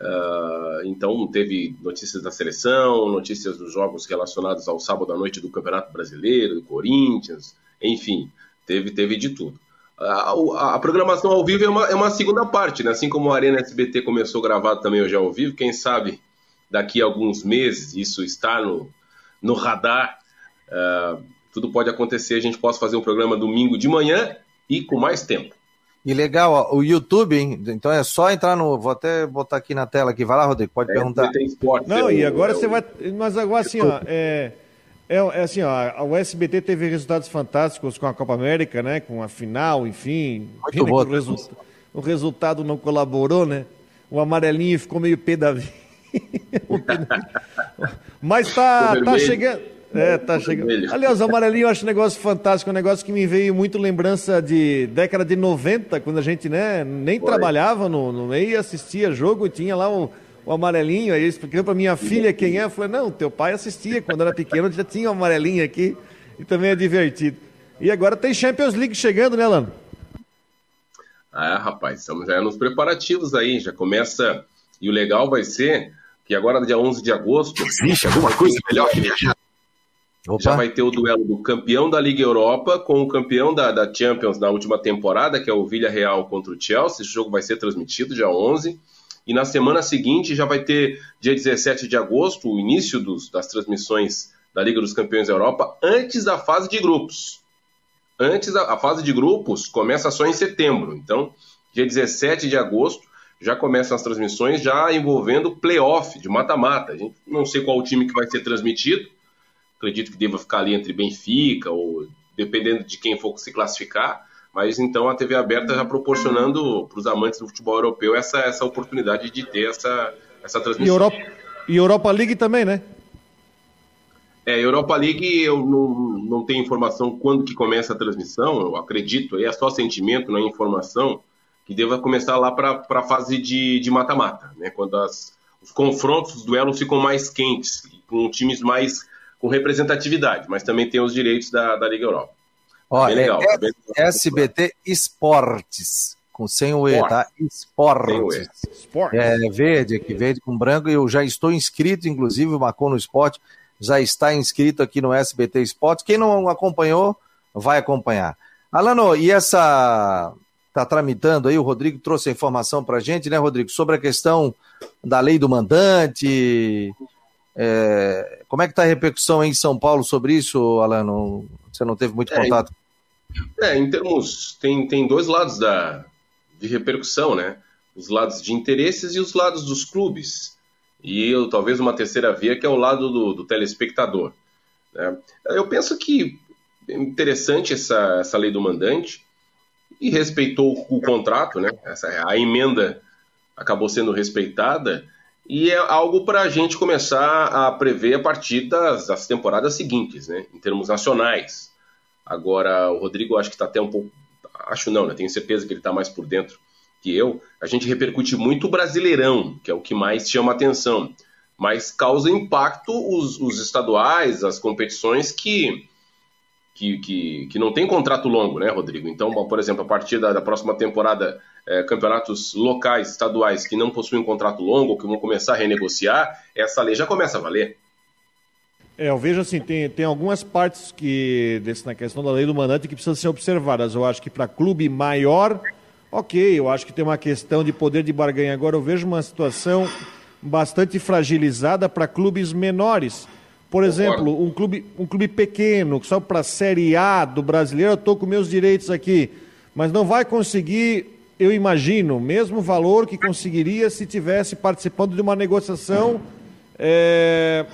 Uh, então teve notícias da seleção, notícias dos jogos relacionados ao sábado à noite do Campeonato Brasileiro, do Corinthians, enfim, teve, teve de tudo a, a, programação ao vivo é uma, é uma segunda parte, né? Assim como a Arena SBT começou gravado também hoje ao vivo, quem sabe daqui a alguns meses isso está no, no radar. Uh, tudo pode acontecer, a gente possa fazer um programa domingo de manhã e com mais tempo. E legal, ó, o YouTube, hein? então é só entrar no. Vou até botar aqui na tela aqui. Vai lá, Rodrigo, pode é, perguntar. Esporte, Não, é e agora é você vai. Mas agora assim, ó. É, é, é, assim, ó, a USBT teve resultados fantásticos com a Copa América, né? Com a final, enfim. Muito bom. O, resu o, resultado não colaborou, né? O amarelinho ficou meio pé da vida. Mas tá, tá chegando. É, tá chegando. Aliás, o amarelinho eu acho um negócio fantástico, um negócio que me veio muito lembrança de década de 90, quando a gente né, nem Foi. trabalhava no, no meio, assistia jogo e tinha lá o o amarelinho, aí explicando para minha filha quem é, eu falei, não, teu pai assistia quando era pequeno, já tinha o um amarelinho aqui, e também é divertido. E agora tem Champions League chegando, né, Lano? Ah, rapaz, estamos já nos preparativos aí, já começa, e o legal vai ser que agora, dia 11 de agosto... Existe alguma coisa melhor que viajar? Já vai ter o duelo do campeão da Liga Europa com o campeão da, da Champions na última temporada, que é o Villarreal contra o Chelsea. Esse jogo vai ser transmitido dia 11. E na semana seguinte já vai ter, dia 17 de agosto, o início dos, das transmissões da Liga dos Campeões da Europa, antes da fase de grupos. Antes da a fase de grupos começa só em setembro. Então, dia 17 de agosto já começam as transmissões, já envolvendo playoff de mata-mata. Não sei qual time que vai ser transmitido. Acredito que deva ficar ali entre Benfica ou dependendo de quem for se classificar. Mas então a TV aberta já proporcionando para os amantes do futebol europeu essa, essa oportunidade de ter essa, essa transmissão. E Europa, e Europa League também, né? É, Europa League eu não, não tenho informação quando que começa a transmissão, eu acredito, é só sentimento, não é informação, que deva começar lá para a fase de mata-mata, né? quando as, os confrontos, os duelos ficam mais quentes, com times mais com representatividade, mas também tem os direitos da, da Liga Europa. Ó, é legal, é SBT Esportes, com sem o E, tá? Esportes. É verde aqui, verde com branco. Eu já estou inscrito, inclusive, o Macon no Esporte já está inscrito aqui no SBT Esportes. Quem não acompanhou, vai acompanhar. Alano, e essa está tramitando aí, o Rodrigo trouxe a informação para a gente, né, Rodrigo, sobre a questão da lei do mandante. É, como é que está a repercussão em São Paulo sobre isso, Alano? Você não teve muito é, contato? É, em termos. Tem, tem dois lados da, de repercussão, né? Os lados de interesses e os lados dos clubes. E eu, talvez uma terceira via que é o lado do, do telespectador. Né? Eu penso que interessante essa, essa lei do mandante e respeitou o contrato, né? Essa, a emenda acabou sendo respeitada e é algo para a gente começar a prever a partir das, das, temporadas seguintes, né? Em termos nacionais. Agora, o Rodrigo acho que está até um pouco. Acho não, né? Tenho certeza que ele está mais por dentro que eu. A gente repercute muito o brasileirão, que é o que mais chama atenção. Mas causa impacto os, os estaduais, as competições que que, que, que não tem contrato longo, né, Rodrigo? Então, por exemplo, a partir da, da próxima temporada, é, campeonatos locais, estaduais que não possuem contrato longo, que vão começar a renegociar, essa lei já começa a valer. É, eu vejo assim, tem, tem algumas partes que, desse, na questão da lei do mandante que precisam ser observadas. Eu acho que para clube maior, ok, eu acho que tem uma questão de poder de barganha. Agora eu vejo uma situação bastante fragilizada para clubes menores por exemplo, um clube, um clube pequeno, só para a Série A do brasileiro, eu estou com meus direitos aqui, mas não vai conseguir, eu imagino, o mesmo valor que conseguiria se tivesse participando de uma negociação é,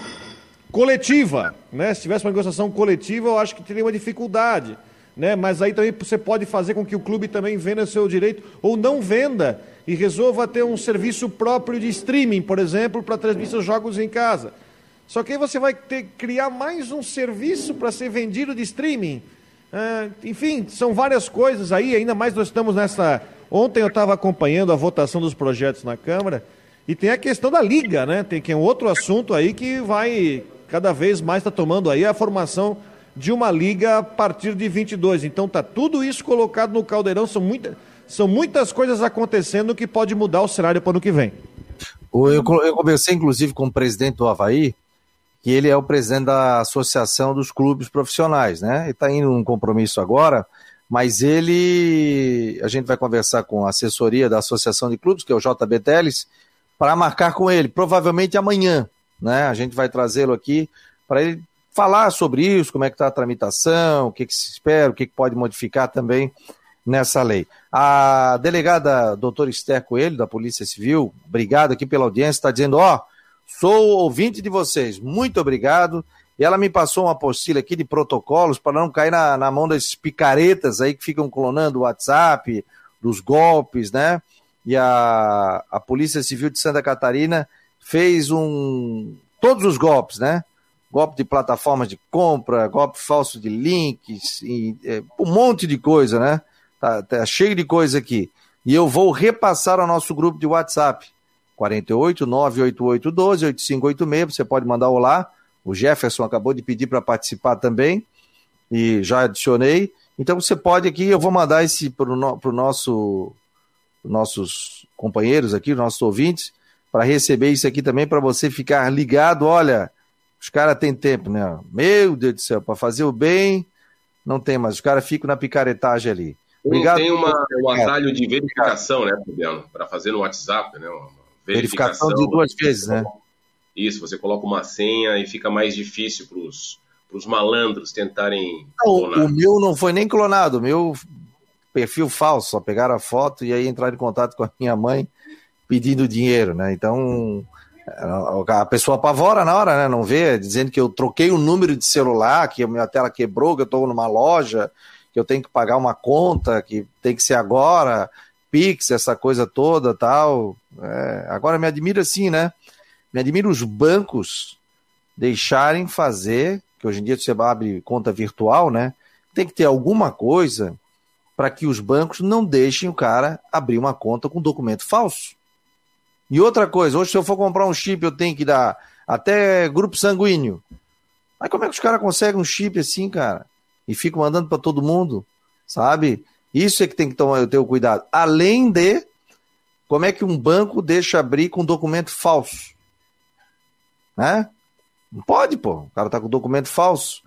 coletiva. Né? Se tivesse uma negociação coletiva, eu acho que teria uma dificuldade. Né? Mas aí também você pode fazer com que o clube também venda seu direito, ou não venda, e resolva ter um serviço próprio de streaming, por exemplo, para transmitir seus jogos em casa. Só que aí você vai ter que criar mais um serviço para ser vendido de streaming. Ah, enfim, são várias coisas aí, ainda mais nós estamos nessa. Ontem eu estava acompanhando a votação dos projetos na Câmara e tem a questão da Liga, né? Tem que é um outro assunto aí que vai cada vez mais estar tá tomando aí a formação de uma liga a partir de 22. Então tá tudo isso colocado no caldeirão, são, muita, são muitas coisas acontecendo que pode mudar o cenário para o ano que vem. Eu, eu conversei inclusive com o presidente do Havaí, que ele é o presidente da Associação dos Clubes Profissionais, né? Ele está indo num compromisso agora, mas ele. A gente vai conversar com a assessoria da Associação de Clubes, que é o JB Teles, para marcar com ele, provavelmente amanhã, né? A gente vai trazê-lo aqui para ele falar sobre isso, como é que está a tramitação, o que, que se espera, o que, que pode modificar também nessa lei. A delegada doutora Esther Coelho, da Polícia Civil, obrigado aqui pela audiência, está dizendo, ó. Oh, Sou ouvinte de vocês, muito obrigado. E ela me passou uma apostila aqui de protocolos para não cair na, na mão das picaretas aí que ficam clonando o WhatsApp, dos golpes, né? E a, a Polícia Civil de Santa Catarina fez um. todos os golpes, né? Golpe de plataformas de compra, golpe falso de links, e, é, um monte de coisa, né? Tá, tá cheio de coisa aqui. E eu vou repassar ao nosso grupo de WhatsApp 48 988 12 8586. Você pode mandar olá. O Jefferson acabou de pedir para participar também e já adicionei. Então você pode aqui, eu vou mandar esse para o no, nosso nossos companheiros aqui, nossos ouvintes, para receber isso aqui também, para você ficar ligado. Olha, os caras têm tempo, né? Meu Deus do céu, para fazer o bem, não tem, mas os caras ficam na picaretagem ali. Obrigado. Tem uma, um atalho de verificação, né, Fabiano, para fazer no WhatsApp, né? verificação, verificação de duas vezes, né? Isso, você coloca uma senha e fica mais difícil para os malandros tentarem. Não, o meu não foi nem clonado, o meu perfil falso, só pegaram a foto e aí entraram em contato com a minha mãe pedindo dinheiro, né? Então a pessoa apavora na hora, né? Não vê, dizendo que eu troquei o número de celular, que a minha tela quebrou, que eu estou numa loja, que eu tenho que pagar uma conta, que tem que ser agora. Pix, essa coisa toda tal. É, agora me admira assim, né? Me admira os bancos deixarem fazer, que hoje em dia você abre conta virtual, né? Tem que ter alguma coisa para que os bancos não deixem o cara abrir uma conta com documento falso. E outra coisa, hoje se eu for comprar um chip, eu tenho que dar até grupo sanguíneo. Mas como é que os caras conseguem um chip assim, cara? E ficam mandando para todo mundo, sabe? Isso é que tem que tomar, o cuidado. Além de como é que um banco deixa abrir com documento falso? Né? Não pode, pô. O cara tá com documento falso.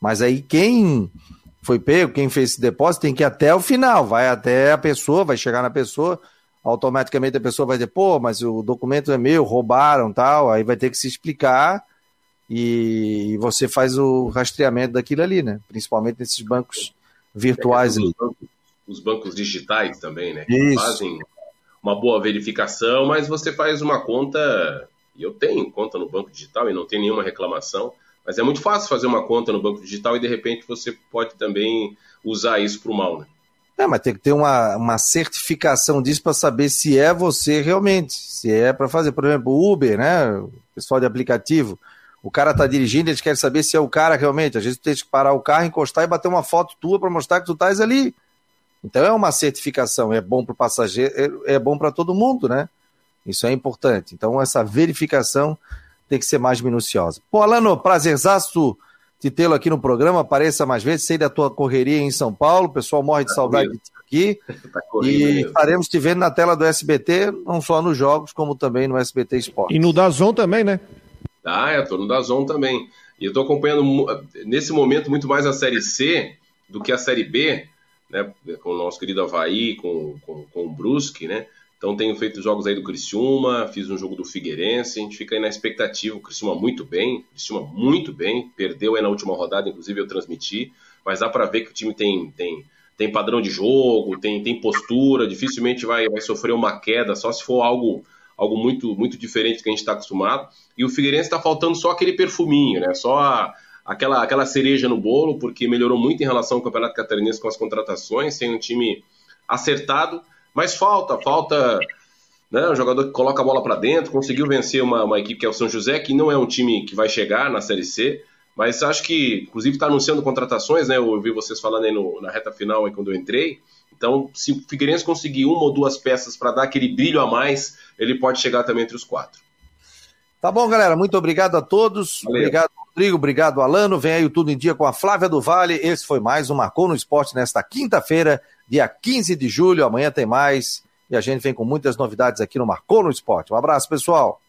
Mas aí quem foi pego, quem fez esse depósito, tem que ir até o final. Vai até a pessoa, vai chegar na pessoa, automaticamente a pessoa vai dizer, pô, mas o documento é meu, roubaram tal. Aí vai ter que se explicar e você faz o rastreamento daquilo ali, né? Principalmente nesses bancos virtuais. É ali os bancos digitais também, né? Que fazem uma boa verificação, mas você faz uma conta, e eu tenho conta no banco digital e não tem nenhuma reclamação, Mas é muito fácil fazer uma conta no banco digital e de repente você pode também usar isso para o mal, né? É, mas tem que ter uma, uma certificação disso para saber se é você realmente, se é para fazer. Por exemplo, Uber, né? O pessoal de aplicativo. O cara tá dirigindo, eles querem saber se é o cara realmente. Às vezes tu tem que parar o carro, encostar e bater uma foto tua para mostrar que tu estás ali. Então é uma certificação, é bom para o passageiro, é, é bom para todo mundo, né? Isso é importante. Então essa verificação tem que ser mais minuciosa. Pô, Alano, prazerzaço de tê-lo aqui no programa, apareça mais vezes, sei da tua correria em São Paulo, o pessoal morre de tá saudade de ti aqui. Tá e estaremos te vendo na tela do SBT, não só nos jogos, como também no SBT Esporte. E no Dazon também, né? Ah, é, tô no Dazon também. E eu tô acompanhando nesse momento muito mais a Série C do que a Série B, né? Com o nosso querido Havaí, com, com, com o Brusque, né? Então tenho feito jogos aí do Criciúma, fiz um jogo do Figueirense, a gente fica aí na expectativa, o Criciúma muito bem, Criciúma muito bem, perdeu aí na última rodada, inclusive eu transmiti, mas dá para ver que o time tem, tem, tem padrão de jogo, tem, tem postura, dificilmente vai, vai sofrer uma queda, só se for algo, algo muito, muito diferente do que a gente está acostumado. E o Figueirense está faltando só aquele perfuminho, né? Só a, aquela, aquela cereja no bolo, porque melhorou muito em relação ao Campeonato Catarinense com as contratações, sem um time acertado mas falta, falta né, um jogador que coloca a bola para dentro, conseguiu vencer uma, uma, equipe que é o São José, que não é um time que vai chegar na Série C, mas acho que, inclusive, está anunciando contratações, né? Eu ouvi vocês falando aí no, na reta final aí quando eu entrei. Então, se o Figueirense conseguir uma ou duas peças para dar aquele brilho a mais, ele pode chegar também entre os quatro. Tá bom, galera. Muito obrigado a todos. Valeu. Obrigado, Rodrigo. Obrigado, Alano. Vem aí o Tudo em Dia com a Flávia do Vale. Esse foi mais um Marcou no Esporte nesta quinta-feira, dia 15 de julho. Amanhã tem mais. E a gente vem com muitas novidades aqui no Marcou no Esporte. Um abraço, pessoal.